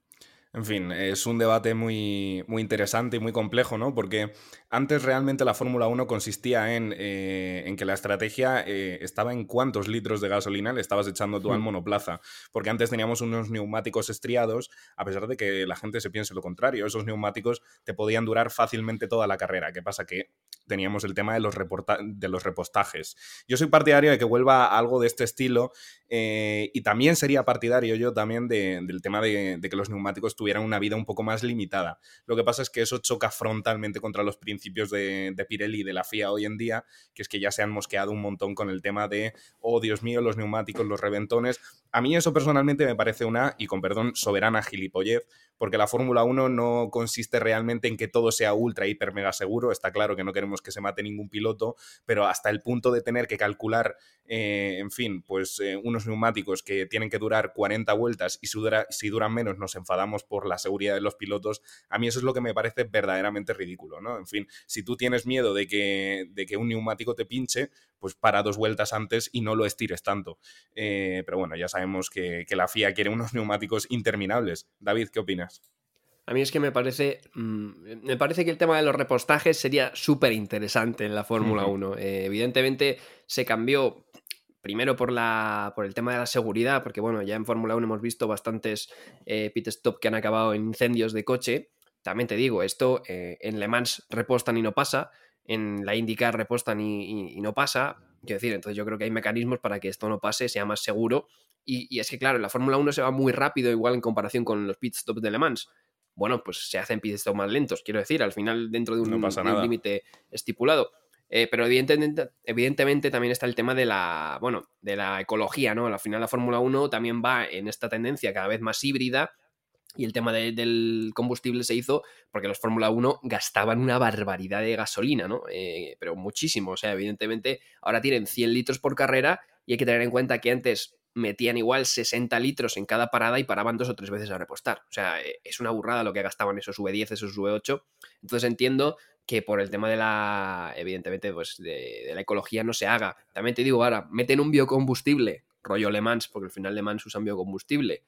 En fin, es un debate muy, muy interesante y muy complejo, ¿no? Porque antes realmente la Fórmula 1 consistía en, eh, en, que la estrategia eh, estaba en cuántos litros de gasolina le estabas echando tú al hmm. monoplaza. Porque antes teníamos unos neumáticos estriados, a pesar de que la gente se piense lo contrario. Esos neumáticos te podían durar fácilmente toda la carrera. ¿Qué pasa? Que teníamos el tema de los, de los repostajes. Yo soy partidario de que vuelva algo de este estilo eh, y también sería partidario yo también del tema de, que los neumáticos tuvieran una vida un poco más limitada. Lo que pasa es que eso choca frontalmente contra los principios de, de Pirelli y de la FIA hoy en día, que es que ya se han mosqueado un montón con el tema de, oh Dios mío, los neumáticos, los reventones. A mí eso personalmente me parece una, y con perdón, soberana gilipollez, porque la Fórmula 1 no consiste realmente en que todo sea ultra, hiper, mega seguro. Está claro que no queremos que se mate ningún piloto, pero hasta el punto de tener que calcular, eh, en fin, pues eh, unos neumáticos que tienen que durar 40 vueltas y si, si duran menos nos enfadamos por la seguridad de los pilotos, a mí eso es lo que me parece verdaderamente ridículo, ¿no? En fin, si tú tienes miedo de que, de que un neumático te pinche, pues para dos vueltas antes y no lo estires tanto. Eh, pero bueno, ya sabemos que, la FIA quiere unos neumáticos interminables. David, ¿qué opinas? A mí es que me parece. Mm, me parece que el tema de los repostajes sería súper interesante en la Fórmula 1. Eh, evidentemente se cambió primero por, la, por el tema de la seguridad, porque bueno, ya en Fórmula 1 hemos visto bastantes eh, pit stop que han acabado en incendios de coche. También te digo, esto en Le Mans repostan y no pasa en la IndyCar repostan y, no pasa. Quiero decir, entonces yo creo que hay mecanismos para que esto no pase, sea más seguro. Y, es que, claro, en la Fórmula 1 se va muy rápido, igual en comparación con los pit stops de Le Mans. Bueno, pues se hacen pit stops más lentos, quiero decir, al final dentro de un, límite estipulado. Eh, pero evidentemente, también está el tema de la, bueno, de la ecología, ¿no? Al final la Fórmula 1 también va en esta tendencia cada vez más híbrida Y el tema de, del combustible se hizo porque los Fórmula 1 gastaban una barbaridad de gasolina, ¿no? Eh, pero muchísimo. O sea, evidentemente ahora tienen 100 litros por carrera y hay que tener en cuenta que antes metían igual 60 litros en cada parada y paraban dos o tres veces a repostar. O sea, eh, es una burrada lo que gastaban esos V10, esos V8. Entonces entiendo que por el tema de la, evidentemente, pues de, de la ecología no se haga. También te digo, ahora, meten un biocombustible, rollo Le Mans, porque al final Le Mans usan biocombustible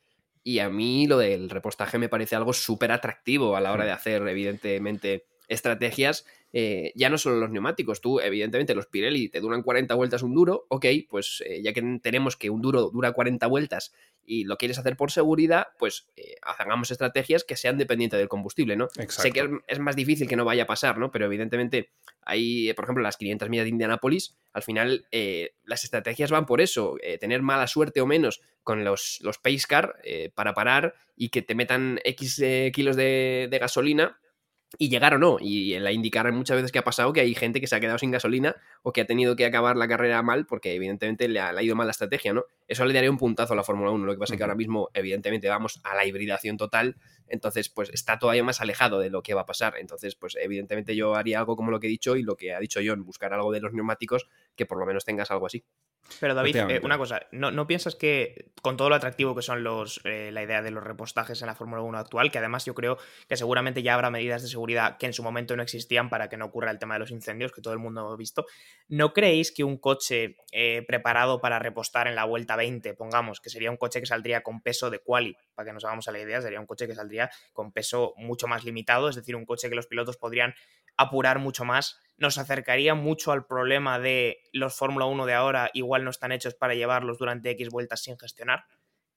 y a mí lo del repostaje me parece algo súper atractivo a la hora de hacer, evidentemente, estrategias. Eh, ya no solo los neumáticos, tú, evidentemente, los Pirelli te duran 40 vueltas un duro, ok, pues eh, ya que tenemos que un duro dura 40 vueltas y lo quieres hacer por seguridad, pues eh, hagamos estrategias que sean dependientes del combustible, ¿no? Sé que es más difícil que no vaya a pasar, ¿no? Pero evidentemente hay, por ejemplo, las 500 millas de Indianápolis, al final eh, las estrategias van por eso, eh, tener mala suerte o menos con los, los pace car para parar y que te metan X kilos de, de gasolina y llegar o no. Y en la indicar muchas veces que ha pasado que hay gente que se ha quedado sin gasolina o que ha tenido que acabar la carrera mal porque evidentemente le ha, ido mal la estrategia, ¿no? Eso le daría un puntazo a la Fórmula 1. Lo que pasa es que ahora mismo, evidentemente, vamos a la hibridación total. Entonces, pues está todavía más alejado de lo que va a pasar. Entonces, pues evidentemente yo haría algo como lo que he dicho y lo que ha dicho John, buscar algo de los neumáticos que por lo menos tengas algo así. Pero David, eh, una cosa, ¿no, piensas que con todo lo atractivo que son los, eh, la idea de los repostajes en la Fórmula 1 actual, que además yo creo que seguramente ya habrá medidas de seguridad que en su momento no existían para que no ocurra el tema de los incendios, que todo el mundo ha visto, ¿no creéis que un coche eh, preparado para repostar en la vuelta 20, pongamos, que sería un coche que saldría con peso de quali, para que nos hagamos a la idea, sería un coche que saldría con peso mucho más limitado, es decir, un coche que los pilotos podrían apurar mucho más, nos acercaría mucho al problema de los Fórmula 1 de ahora igual no están hechos para llevarlos durante X vueltas sin gestionar,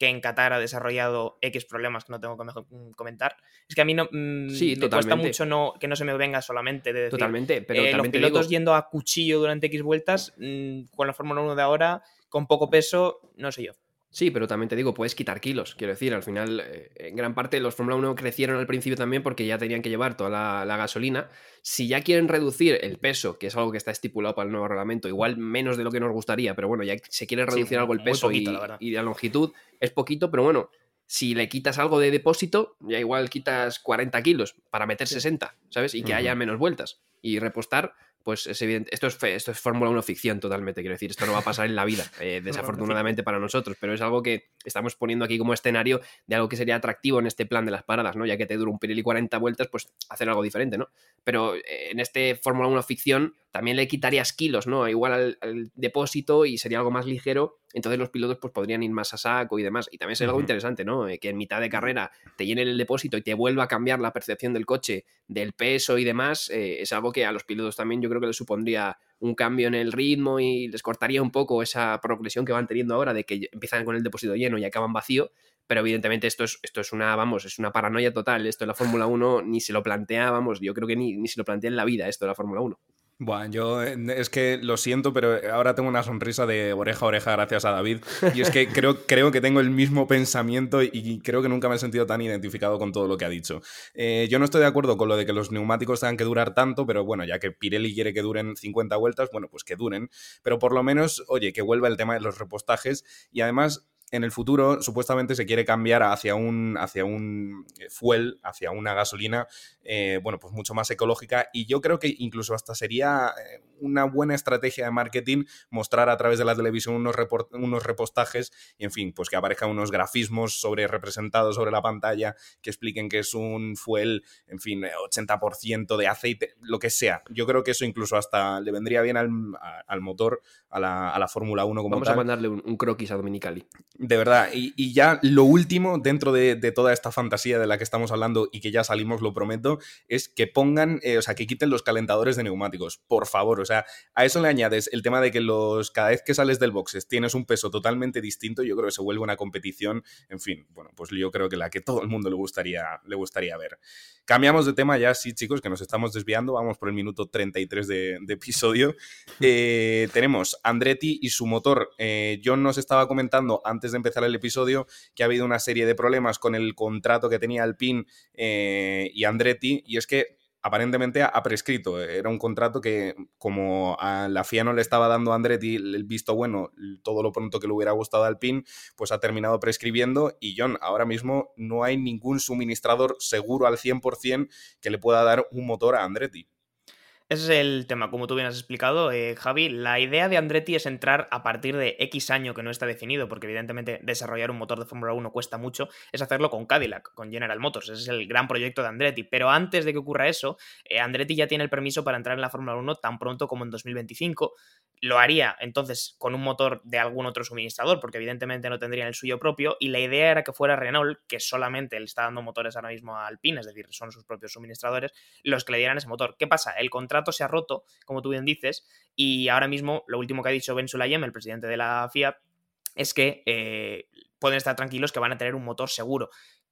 que en Qatar ha desarrollado X problemas que no tengo que mm, comentar. Es que a mí no mm, sí, me cuesta mucho no, que no se me venga solamente de decir, totalmente, pero eh, los pilotos yendo a cuchillo durante X vueltas mm, con la Fórmula 1 de ahora con poco peso, no sé yo. Sí, pero también te digo, puedes quitar kilos. Quiero decir, al final, eh, en gran parte los Fórmula 1 crecieron al principio también porque ya tenían que llevar toda la, gasolina. Si ya quieren reducir el peso, que es algo que está estipulado para el nuevo reglamento, igual menos de lo que nos gustaría, pero bueno, ya se quiere reducir algo el peso y, y, la longitud, es poquito, pero bueno, si le quitas algo de depósito, ya igual quitas 40 kilos para meter 60, ¿sabes? Y que haya menos vueltas. Y repostar, pues es evidente. Esto es, esto es Fórmula 1 ficción totalmente, quiero decir. Esto no va a pasar en la vida, eh, desafortunadamente para nosotros, pero es algo que estamos poniendo aquí como escenario de algo que sería atractivo en este plan de las paradas, ¿no? Ya que te dura un Pirelli 40 vueltas, pues hacer algo diferente, ¿no? Pero eh, en este Fórmula 1 ficción también le quitarías kilos, ¿no? Igual al, depósito y sería algo más ligero, entonces los pilotos pues podrían ir más a saco y demás. Y también sería algo interesante, ¿no? Eh, que en mitad de carrera te llenen el depósito y te vuelva a cambiar la percepción del coche, del peso y demás, eh, es algo que a los pilotos también yo creo que les supondría un cambio en el ritmo y les cortaría un poco esa progresión que van teniendo ahora de que empiezan con el depósito lleno y acaban vacío, pero evidentemente esto es, esto es una, vamos, es una paranoia total, esto en la Fórmula 1 ni se lo plantea, vamos, yo creo que ni, ni se lo plantea en la vida esto de la Fórmula 1. Bueno, yo eh, es que lo siento, pero ahora tengo una sonrisa de oreja a oreja gracias a David. Y es que creo, creo que tengo el mismo pensamiento y creo que nunca me he sentido tan identificado con todo lo que ha dicho. Eh, yo no estoy de acuerdo con lo de que los neumáticos tengan que durar tanto, pero bueno, ya que Pirelli quiere que duren 50 vueltas, bueno, pues que duren. Pero por lo menos, oye, que vuelva el tema de los repostajes y además en el futuro supuestamente se quiere cambiar hacia un, hacia un eh, fuel, hacia una gasolina, eh, bueno, pues mucho más ecológica y yo creo que incluso hasta sería eh, una buena estrategia de marketing mostrar a través de la televisión unos, unos repostajes y, en fin, pues que aparezcan unos grafismos sobre representados sobre la pantalla que expliquen que es un fuel, en fin, 80% de aceite, lo que sea. Yo creo que eso incluso hasta le vendría bien al, al motor, a la, a la Fórmula 1 como Vamos a mandarle un, un croquis a Dominicali. De verdad, y, ya lo último dentro de, toda esta fantasía de la que estamos hablando y que ya salimos, lo prometo, es que pongan, eh, o sea, que quiten los calentadores de neumáticos, por favor. O sea, a eso le añades el tema de que los cada vez que sales del boxes tienes un peso totalmente distinto, yo creo que se vuelve una competición, en fin, bueno, pues yo creo que la que todo el mundo le gustaría, le gustaría ver. Cambiamos de tema ya, sí, chicos, que nos estamos desviando. Vamos por el minuto 33 de, de episodio. Eh, tenemos Andretti y su motor. Eh, John nos estaba comentando antes de empezar el episodio que ha habido una serie de problemas con el contrato que tenía Alpine eh, y Andretti. Y es que aparentemente ha prescrito. Era un contrato que, como a la FIA no le estaba dando Andretti el visto bueno, todo lo pronto que le hubiera gustado al PIN, pues ha terminado prescribiendo. Y John, ahora mismo no hay ningún suministrador seguro al 100% que le pueda dar un motor a Andretti. Ese es el tema, como tú bien has explicado, eh, Javi. La idea de Andretti es entrar a partir de X año que no está definido, porque evidentemente desarrollar un motor de Fórmula 1 cuesta mucho, es hacerlo con Cadillac, con General Motors. Ese es el gran proyecto de Andretti. Pero antes de que ocurra eso, eh, Andretti ya tiene el permiso para entrar en la Fórmula 1 tan pronto como en 2025. Lo haría entonces con un motor de algún otro suministrador, porque evidentemente no tendrían el suyo propio. Y la idea era que fuera Renault, que solamente le está dando motores ahora mismo a Alpine, es decir, son sus propios suministradores, los que le dieran ese motor. ¿Qué pasa? El contrato se ha roto, como tú bien dices, y ahora mismo lo último que ha dicho Ben Sulayem, el presidente de la FIA, es que eh, pueden estar tranquilos que van a tener un motor seguro.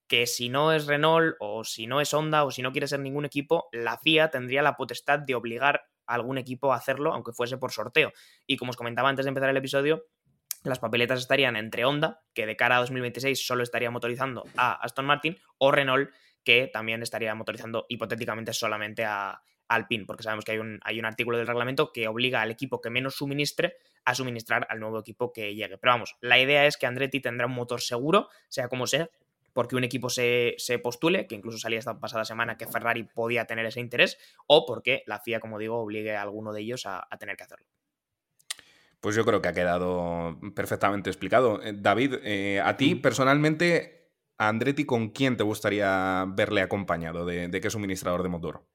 Que si no es Renault o si no es Honda o si no quiere ser ningún equipo, la FIA tendría la potestad de obligar a algún equipo a hacerlo, aunque fuese por sorteo. Y como os comentaba antes de empezar el episodio, las papeletas estarían entre Honda, que de cara a 2026 solo estaría motorizando a Aston Martin, o Renault, que también estaría motorizando hipotéticamente solamente a, Alpine, porque sabemos que hay un, hay un artículo del reglamento que obliga al equipo que menos suministre a suministrar al nuevo equipo que llegue. Pero vamos, la idea es que Andretti tendrá un motor seguro, sea como sea, porque un equipo se, postule, que incluso salía esta pasada semana que Ferrari podía tener ese interés, o porque la FIA, como digo, obligue a alguno de ellos a, tener que hacerlo. Pues yo creo que ha quedado perfectamente explicado. Eh, David, eh, a ti personalmente, a Andretti, ¿con quién te gustaría verle acompañado? ¿De, de qué suministrador de motor?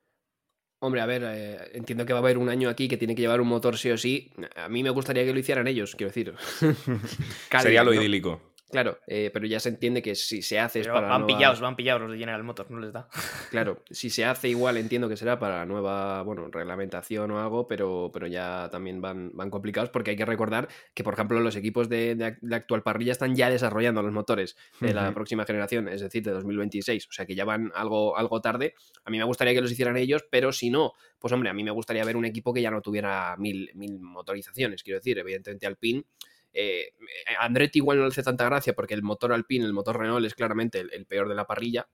Hombre, a ver, eh, entiendo que va a haber un año aquí que tiene que llevar un motor sí o sí. A mí me gustaría que lo hicieran ellos, quiero decir. Sería lo idílico. Claro, eh, pero ya se entiende que si se hace es para. Van pillados, van pillados los de General Motors, no les da. Claro, si se hace igual entiendo que será para nueva, bueno, reglamentación o algo, pero, pero ya también van, van complicados porque hay que recordar que, por ejemplo, los equipos de, la actual parrilla están ya desarrollando los motores de la próxima generación, es decir, de 2026. O sea que ya van algo, algo tarde. A mí me gustaría que los hicieran ellos, pero si no, pues hombre, a mí me gustaría ver un equipo que ya no tuviera mil, mil motorizaciones. Quiero decir, evidentemente Alpine eh, Andretti igual no le hace tanta gracia porque el motor Alpine, el motor Renault es claramente el, peor de la parrilla.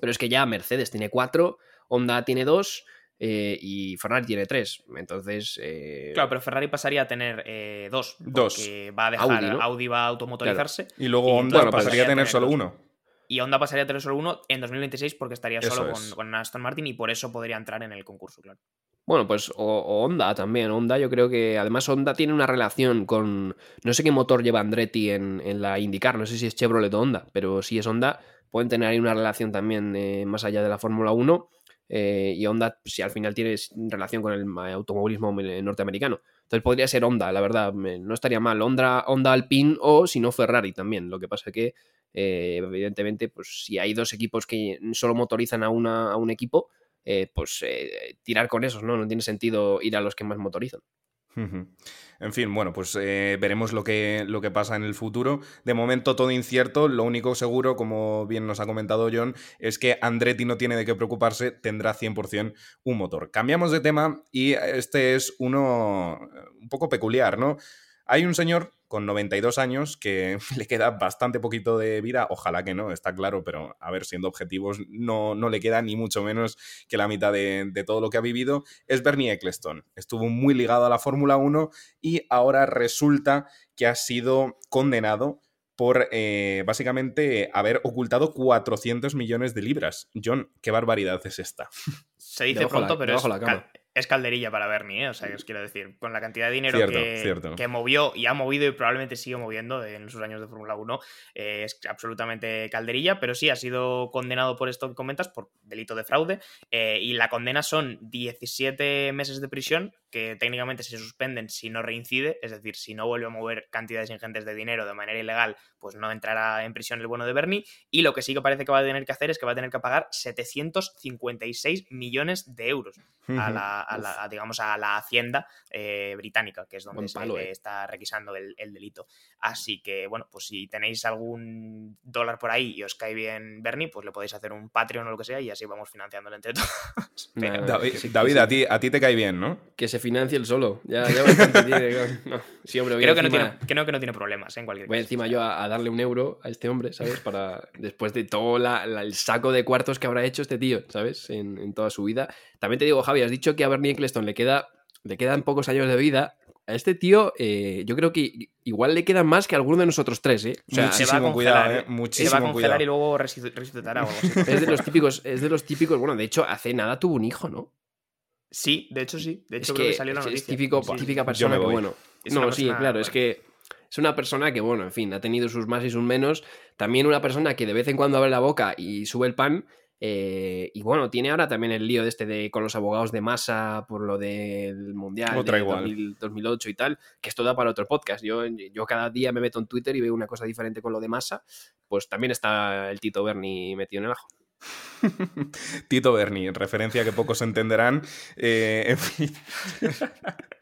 Pero es que ya Mercedes tiene cuatro, Honda tiene dos eh, y Ferrari tiene tres. Entonces. Eh, claro, pero Ferrari pasaría a tener eh, dos. Dos. va a dejar. Audi, va a automotorizarse. Y luego Honda pasaría a tener solo uno. Y Honda pasaría a tener solo uno en 2026 porque estaría solo con, con, Aston Martin y por eso podría entrar en el concurso, claro. Bueno, pues o, Honda también. Honda, yo creo que además Honda tiene una relación con. No sé qué motor lleva Andretti en, la IndyCar, no sé si es Chevrolet o Honda, pero si es Honda, pueden tener ahí una relación también eh, más allá de la Fórmula 1. Eh, y Honda, si al final tiene relación con el automovilismo norteamericano. Entonces podría ser Honda, la verdad, no estaría mal. Honda, Honda Alpine o si no Ferrari también. Lo que pasa es que, eh, evidentemente, pues si hay dos equipos que solo motorizan a, una, a un equipo, eh, pues eh, tirar con esos, ¿no? No tiene sentido ir a los que más motorizan. En fin, bueno, pues veremos lo que, lo que pasa en el futuro. De momento todo incierto, lo único seguro, como bien nos ha comentado John, es que Andretti no tiene de qué preocuparse, tendrá 100% un motor. Cambiamos de tema y este es uno un poco peculiar, ¿no? Hay un señor con 92 años que le queda bastante poquito de vida, ojalá que no, está claro, pero a ver, siendo objetivos, no, no le queda ni mucho menos que la mitad de, todo lo que ha vivido, es Bernie Eccleston. Estuvo muy ligado a la Fórmula 1 y ahora resulta que ha sido condenado por eh, básicamente haber ocultado 400 millones de libras. John, ¿qué barbaridad es esta? Se dice pronto, pero es, es calderilla para Bernie, ¿eh? o sea, que os quiero decir, con la cantidad de dinero que, movió y ha movido y probablemente sigue moviendo en sus años de Fórmula 1, eh, es absolutamente calderilla, pero sí ha sido condenado por esto que comentas, por delito de fraude, eh, y la condena son 17 meses de prisión, que técnicamente se suspenden si no reincide, es decir, si no vuelve a mover cantidades ingentes de dinero de manera ilegal, pues no entrará en prisión el bueno de Bernie, y lo que sí que parece que va a tener que hacer es que va a tener que pagar 756 millones de euros a la a, la, digamos, a la hacienda eh, británica, que es donde se eh. está requisando el, delito. Así que, bueno, pues si tenéis algún dólar por ahí y os cae bien Bernie, pues le podéis hacer un Patreon o lo que sea y así vamos financiándolo entre todos. David, a, ti, a ti te cae bien, ¿no? Que se financie el solo. Ya, ya bastante tiene. No. Sí, hombre, voy Creo que no, tiene, creo que no tiene problemas ¿eh? en cualquier Voy caso. encima yo a, a darle un euro a este hombre, ¿sabes? Para después de todo la- la- el saco de cuartos que habrá hecho este tío, ¿sabes? En, en toda su vida. También te digo, Javi, has dicho que a Bernie Eccleston le, queda, le quedan pocos años de vida. A este tío, eh, yo creo que igual le quedan más que a alguno de nosotros tres, ¿eh? O sea, se va a muchísimo congelar, cuidado, ¿eh? eh, Se va a muchísimo congelar cuidado. y luego resuc- resucitará o algo así. es de los típicos, es de los típicos. Bueno, de hecho, hace nada tuvo un hijo, ¿no? Sí, de hecho sí. De hecho es creo que, que salió la es- es noticia. típico, Sí, típica persona que, bueno. Es no, sí, persona, claro, es que es una persona que, bueno, en fin, ha tenido sus más y sus menos. También una persona que de vez en cuando abre la boca y sube el pan. eh, y bueno, tiene ahora también el lío de este de con los abogados de masa por lo del Mundial Otra de igual. 2000 2008 y tal, que esto da para otro podcast. Yo, yo cada día me meto en Twitter y veo una cosa diferente con lo de masa. Pues también está el Tito Berni metido en el ajo. Tito Berni, referencia que pocos entenderán. Eh, en fin.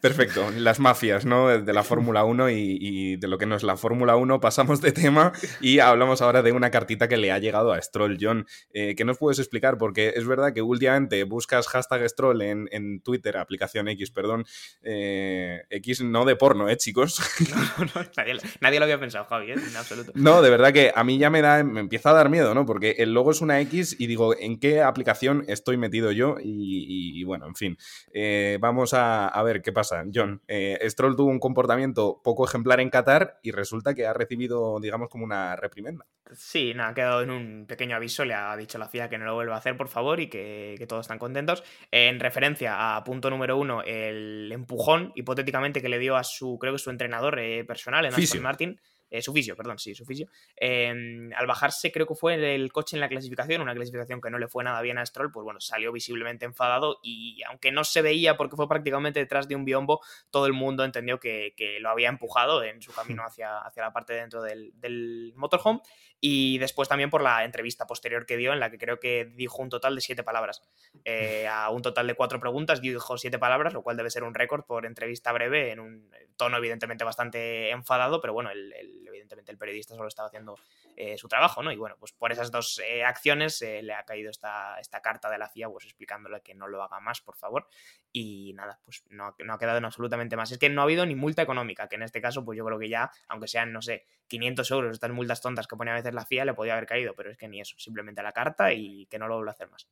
Perfecto, las mafias, ¿no? De la Fórmula 1 y, y de lo que no es la Fórmula 1, pasamos de tema y hablamos ahora de una cartita que le ha llegado a Stroll, John. Eh, ¿Qué nos puedes explicar? Porque es verdad que últimamente buscas hashtag Stroll en, en Twitter, aplicación X, perdón. eh, X no de porno, ¿eh, chicos? No, no, nadie, nadie lo había pensado, Javi, ¿eh? en absoluto. No, de verdad que a mí ya me da, me empieza a dar miedo, ¿no? Porque el logo es una X y digo, ¿en qué aplicación estoy metido yo? Y, y- y bueno, en fin. Eh, vamos a, a ver qué pasa. John, eh, Stroll tuvo un comportamiento poco ejemplar en Qatar y resulta que ha recibido, digamos, como una reprimenda. Sí, nada, ha quedado en un pequeño aviso, le ha dicho la FIA que no lo vuelva a hacer, por favor, y que, que todos están contentos. En referencia a punto número uno, el empujón, hipotéticamente, que le dio a su, creo que su entrenador eh, personal, en. Aston Martin, eh, su fisio, perdón, sí, su fisio. Eh, al bajarse, creo que fue el coche en la clasificación, una clasificación que no le fue nada bien a Stroll, pues bueno, salió visiblemente enfadado y aunque no se veía porque fue prácticamente detrás de un biombo, todo el mundo entendió que, que lo había empujado en su camino hacia, hacia la parte de dentro del, del motorhome y después también por la entrevista posterior que dio en la que creo que dijo un total de siete palabras. Eh, a un total de cuatro preguntas dijo siete palabras, lo cual debe ser un récord por entrevista breve en un tono evidentemente bastante enfadado, pero bueno, el, el- evidentemente el periodista solo estaba haciendo eh, su trabajo, ¿no? Y bueno, pues por esas dos eh, acciones eh, le ha caído esta, esta carta de la FIA pues explicándole que no lo haga más, por favor. Y nada, pues no, ha- quedado en absolutamente más. Es que no ha habido ni multa económica, que en este caso, pues yo creo que ya, aunque sean, no sé, 500 euros, estas multas tontas que pone a veces la FIA, le podía haber caído, pero es que ni eso, simplemente la carta y que no lo vuelva a hacer más.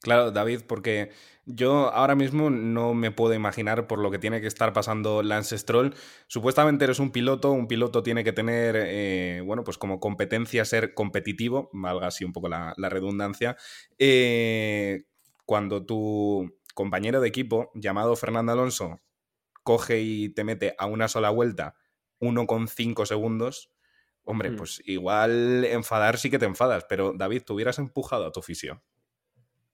Claro, David, porque yo ahora mismo no me puedo imaginar por lo que tiene que estar pasando Lance Stroll. Supuestamente eres un piloto, un piloto tiene que tener, eh, bueno, pues como competencia ser competitivo, valga así un poco la, la redundancia. Eh, cuando tu compañero de equipo, llamado Fernando Alonso, coge y te mete a una sola vuelta 1,5 segundos, hombre, Hmm. pues igual enfadar sí que te enfadas, pero David, tú hubieras empujado a tu fisio.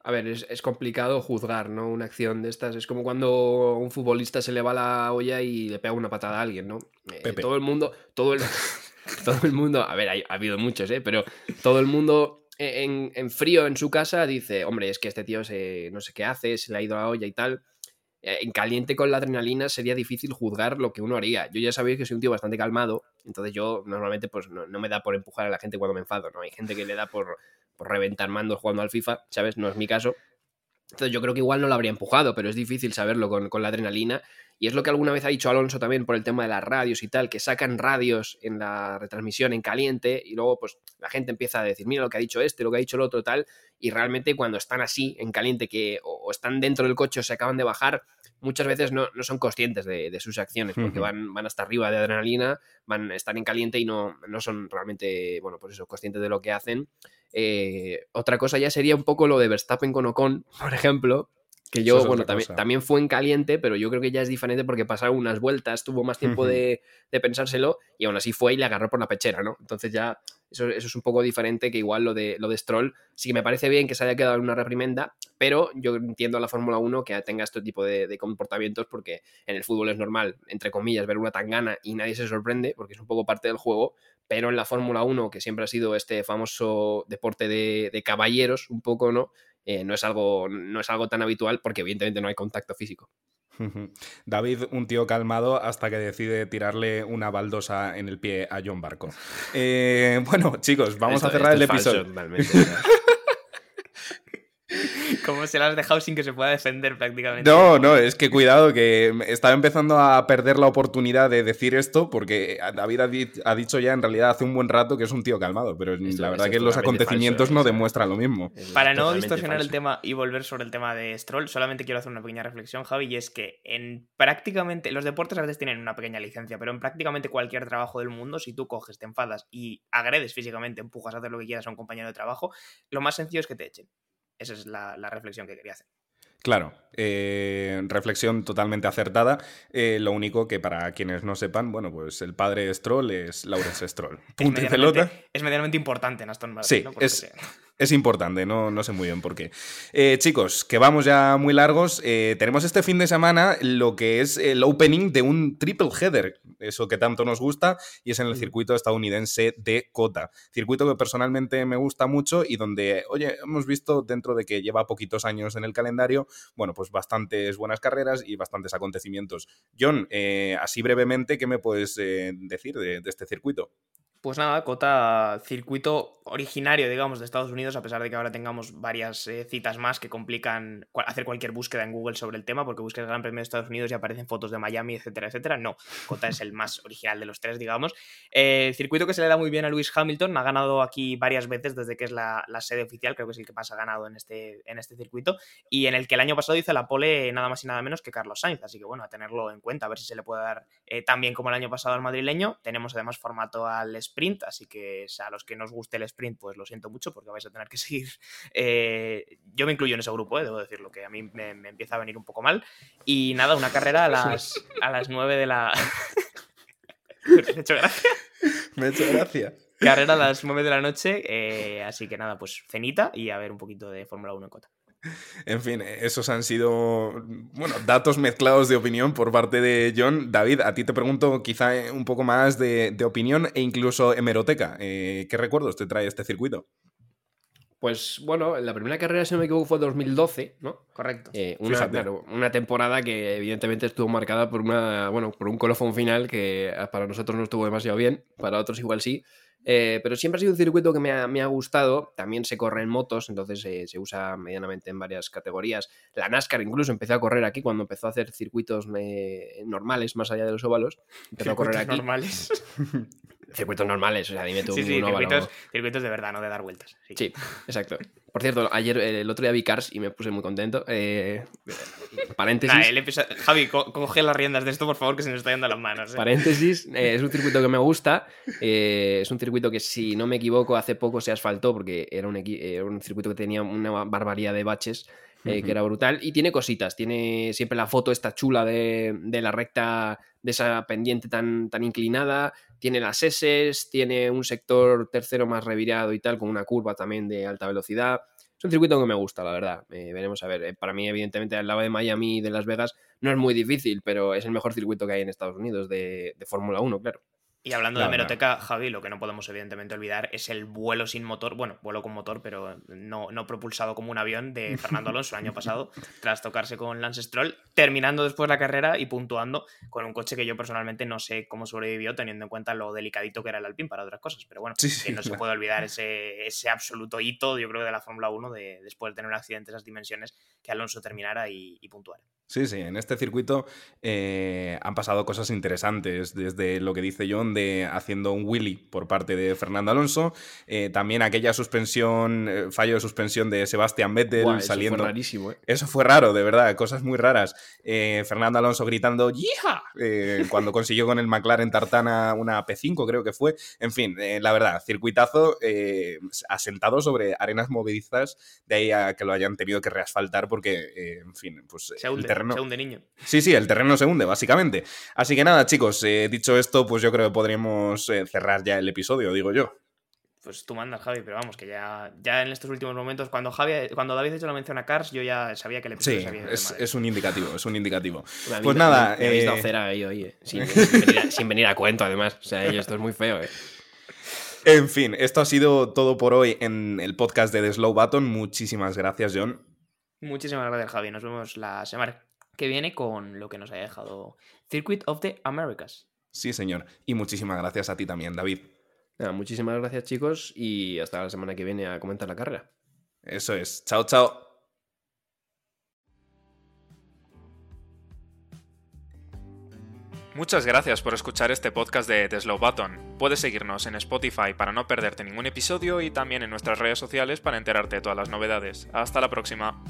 A ver, es, es complicado juzgar, ¿no? Una acción de estas. Es como cuando a un futbolista se le va la olla y le pega una patada a alguien, ¿no? Eh, Pepe. todo el mundo, todo el, todo el mundo, a ver, hay- ha habido muchos, ¿eh? Pero todo el mundo en, en frío en su casa dice, hombre, es que este tío se, no sé qué hace, se le ha ido la olla y tal. Eh, En caliente con la adrenalina sería difícil juzgar lo que uno haría. Yo ya sabéis que soy un tío bastante calmado, entonces yo normalmente pues no, no me da por empujar a la gente cuando me enfado, ¿no? Hay gente que le da por, por reventar mandos jugando al FIFA, ¿sabes? No es mi caso. Entonces yo creo que igual no lo habría empujado, pero es difícil saberlo con, con la adrenalina. Y es lo que alguna vez ha dicho Alonso también por el tema de las radios y tal, que sacan radios en la retransmisión en caliente y luego pues la gente empieza a decir, mira lo que ha dicho este, lo que ha dicho el otro tal, y realmente cuando están así en caliente que o, o están dentro del coche o se acaban de bajar, muchas veces no, no son conscientes de, de sus acciones, porque van, van hasta arriba de adrenalina, van, están en caliente y no, no son realmente, bueno, pues eso, conscientes de lo que hacen. Eh, otra cosa ya sería un poco lo de Verstappen con Ocon, por ejemplo, que yo, es bueno, también, también fue en caliente, pero yo creo que ya es diferente porque pasaron unas vueltas, tuvo más tiempo de, de pensárselo y aún así fue y le agarró por la pechera, ¿no? Entonces ya eso, eso es un poco diferente que igual lo de, lo de Stroll. Sí que me parece bien que se haya quedado en una reprimenda, pero yo entiendo a la Fórmula 1 que tenga este tipo de, de comportamientos porque en el fútbol es normal, entre comillas, ver una tangana y nadie se sorprende porque es un poco parte del juego, pero en la Fórmula 1, que siempre ha sido este famoso deporte de, de caballeros, un poco, ¿no? Eh, no, es algo, no es algo tan habitual porque evidentemente no hay contacto físico. David, un tío calmado hasta que decide tirarle una baldosa en el pie a John Barco. Eh, bueno, chicos, vamos Esto- a cerrar el falso episodio. totalmente, o sea. Como se la has dejado sin que se pueda defender prácticamente. No, no, es que cuidado, que estaba empezando a perder la oportunidad de decir esto porque David ha, dicho ya en realidad hace un buen rato que es un tío calmado, pero la verdad que los acontecimientos no demuestran lo mismo. Para no distorsionar el tema y volver sobre el tema de Stroll, solamente quiero hacer una pequeña reflexión, Javi, y es que en prácticamente los deportes a veces tienen una pequeña licencia, pero en prácticamente cualquier trabajo del mundo, si tú coges, te enfadas y agredes físicamente, empujas a hacer lo que quieras a un compañero de trabajo, lo más sencillo es que te echen. Esa es la, reflexión que quería hacer. Claro, eh, reflexión totalmente acertada. Eh, lo único que para quienes no sepan, bueno, pues el padre de Stroll es Lawrence Stroll. Punto es, medianamente, es medianamente importante en Aston Martin. Sí, es, es importante, no, no sé muy bien por qué. Eh, chicos, que vamos ya muy largos. Eh, tenemos este fin de semana lo que es el opening de un triple header, eso que tanto nos gusta, y es en el circuito estadounidense de Cota. Circuito que personalmente me gusta mucho y donde, oye, hemos visto dentro de que lleva poquitos años en el calendario, bueno, pues bastantes buenas carreras y bastantes acontecimientos. John, eh, así brevemente, ¿qué me puedes decir de este circuito? Pues nada, Cota, circuito originario, digamos, de Estados Unidos, a pesar de que ahora tengamos varias eh, citas más que complican hacer cualquier búsqueda en Google sobre el tema, porque buscas el Gran Premio de Estados Unidos y aparecen fotos de Miami, etcétera, etcétera. No, Cota es el más original de los tres, digamos. Eh, circuito que se le da muy bien a Lewis Hamilton, ha ganado aquí varias veces desde que es la, sede oficial, creo que es el que más ha ganado en este, en este circuito, y en el que el año pasado hizo la pole nada más y nada menos que Carlos Sainz, así que bueno, a tenerlo en cuenta, a ver si se le puede dar eh, tan bien como el año pasado al madrileño. Tenemos además formato al sprint, así que a los que nos guste el sprint, pues lo siento mucho porque vais a tener que seguir. Eh, yo me incluyo en ese grupo, eh, debo decirlo, que a mí me, empieza a venir un poco mal. Y nada, una carrera a las, a las 9 de la... ¿Me he hecho gracia? Me he hecho gracia. Carrera a las 9 de la noche, así que nada, pues cenita y a ver un poquito de Fórmula 1 en Cota. En fin, esos han sido, bueno, datos mezclados de opinión por parte de John. David, a ti te pregunto quizá eh, un poco más de, opinión e incluso hemeroteca. Eh, ¿Qué recuerdos te trae este circuito? Pues bueno, la primera carrera, si no me equivoco, fue 2012, ¿no? Correcto. Eh, una, una temporada que evidentemente estuvo marcada por una, bueno, por un colofón final que para nosotros no estuvo demasiado bien, para otros igual sí. Eh, pero siempre ha sido un circuito que me ha, gustado. También se corre en motos, entonces eh, se usa medianamente en varias categorías. La NASCAR incluso empezó a correr aquí cuando empezó a hacer circuitos eh, normales, más allá de los óvalos. Empezó a correr aquí. normales. circuitos normales, o sea, dime tú sí, sí, circuitos, circuitos, de verdad, no de dar vueltas. Sí, exacto. Por cierto, ayer, el otro día vi Cars y me puse muy contento. paréntesis. Javi, coge las riendas de esto, por favor, que se nos está yendo las manos. Paréntesis, es un circuito que me gusta. es un circuito que, si no me equivoco, hace poco se asfaltó porque era un, un circuito que tenía una barbaridad de baches. Eh, que era brutal. Y tiene cositas, tiene siempre la foto esta chula de, la recta, de esa pendiente tan, tan inclinada, tiene las S, tiene un sector tercero más revirado y tal, con una curva también de alta velocidad. Es un circuito que me gusta, la verdad. Eh, veremos a ver. Eh, para mí, evidentemente, al lado de Miami y de Las Vegas no es muy difícil, pero es el mejor circuito que hay en Estados Unidos de, de Fórmula 1, claro. Y hablando de meroteca, Javi, lo que no podemos evidentemente olvidar es el vuelo sin motor, bueno, vuelo con motor, pero no, no propulsado como un avión de Fernando Alonso el año pasado, tras tocarse con Lance Stroll, terminando después la carrera y puntuando con un coche que yo personalmente no sé cómo sobrevivió, teniendo en cuenta lo delicadito que era el Alpine para otras cosas. Pero bueno, que no se puede olvidar ese, ese absoluto hito, yo creo, de la Fórmula 1, de después de tener un accidente de esas dimensiones, que Alonso terminara y, y puntuara. Sí, sí, en este circuito eh, han pasado cosas interesantes, desde lo que dice John de haciendo un Willy por parte de Fernando Alonso, eh, también aquella suspensión, eh, fallo de suspensión de Sebastián Vettel saliendo. Eso fue rarísimo, Eso fue raro, de verdad, cosas muy raras. Fernando Alonso gritando ¡Yija! cuando consiguió con el McLaren Tartana una P5, creo que fue. En fin, la verdad, circuitazo asentado sobre arenas movedizas, de ahí a que lo hayan tenido que reasfaltar porque, en fin, pues se hunde, niño. Sí, sí, el terreno se hunde, básicamente. Así que nada, chicos, eh, dicho esto, pues yo creo que podríamos eh, cerrar ya el episodio, digo yo. Pues tú mandas, Javi, pero vamos, que ya, ya en estos últimos momentos, cuando Javi, cuando David ha hecho la mención a Cars, yo ya sabía que el episodio sí, sabía es, es un indicativo, es un indicativo. pues nada. Me, habéis dado eh, cera ahí, oye. Sin, venir a, cuento, además. O sea, esto es muy feo, eh. En fin, esto ha sido todo por hoy en el podcast de The Slow Button. Muchísimas gracias, John. Muchísimas gracias, Javi. Nos vemos la semana que viene con lo que nos ha dejado Circuit of the Americas. Sí, señor. Y muchísimas gracias a ti también, David. Muchísimas gracias, chicos, y hasta la semana que viene a comentar la carrera. Eso es. Chao, chao. Muchas gracias por escuchar este podcast de The Slow Button. Puedes seguirnos en Spotify para no perderte ningún episodio y también en nuestras redes sociales para enterarte de todas las novedades. Hasta la próxima.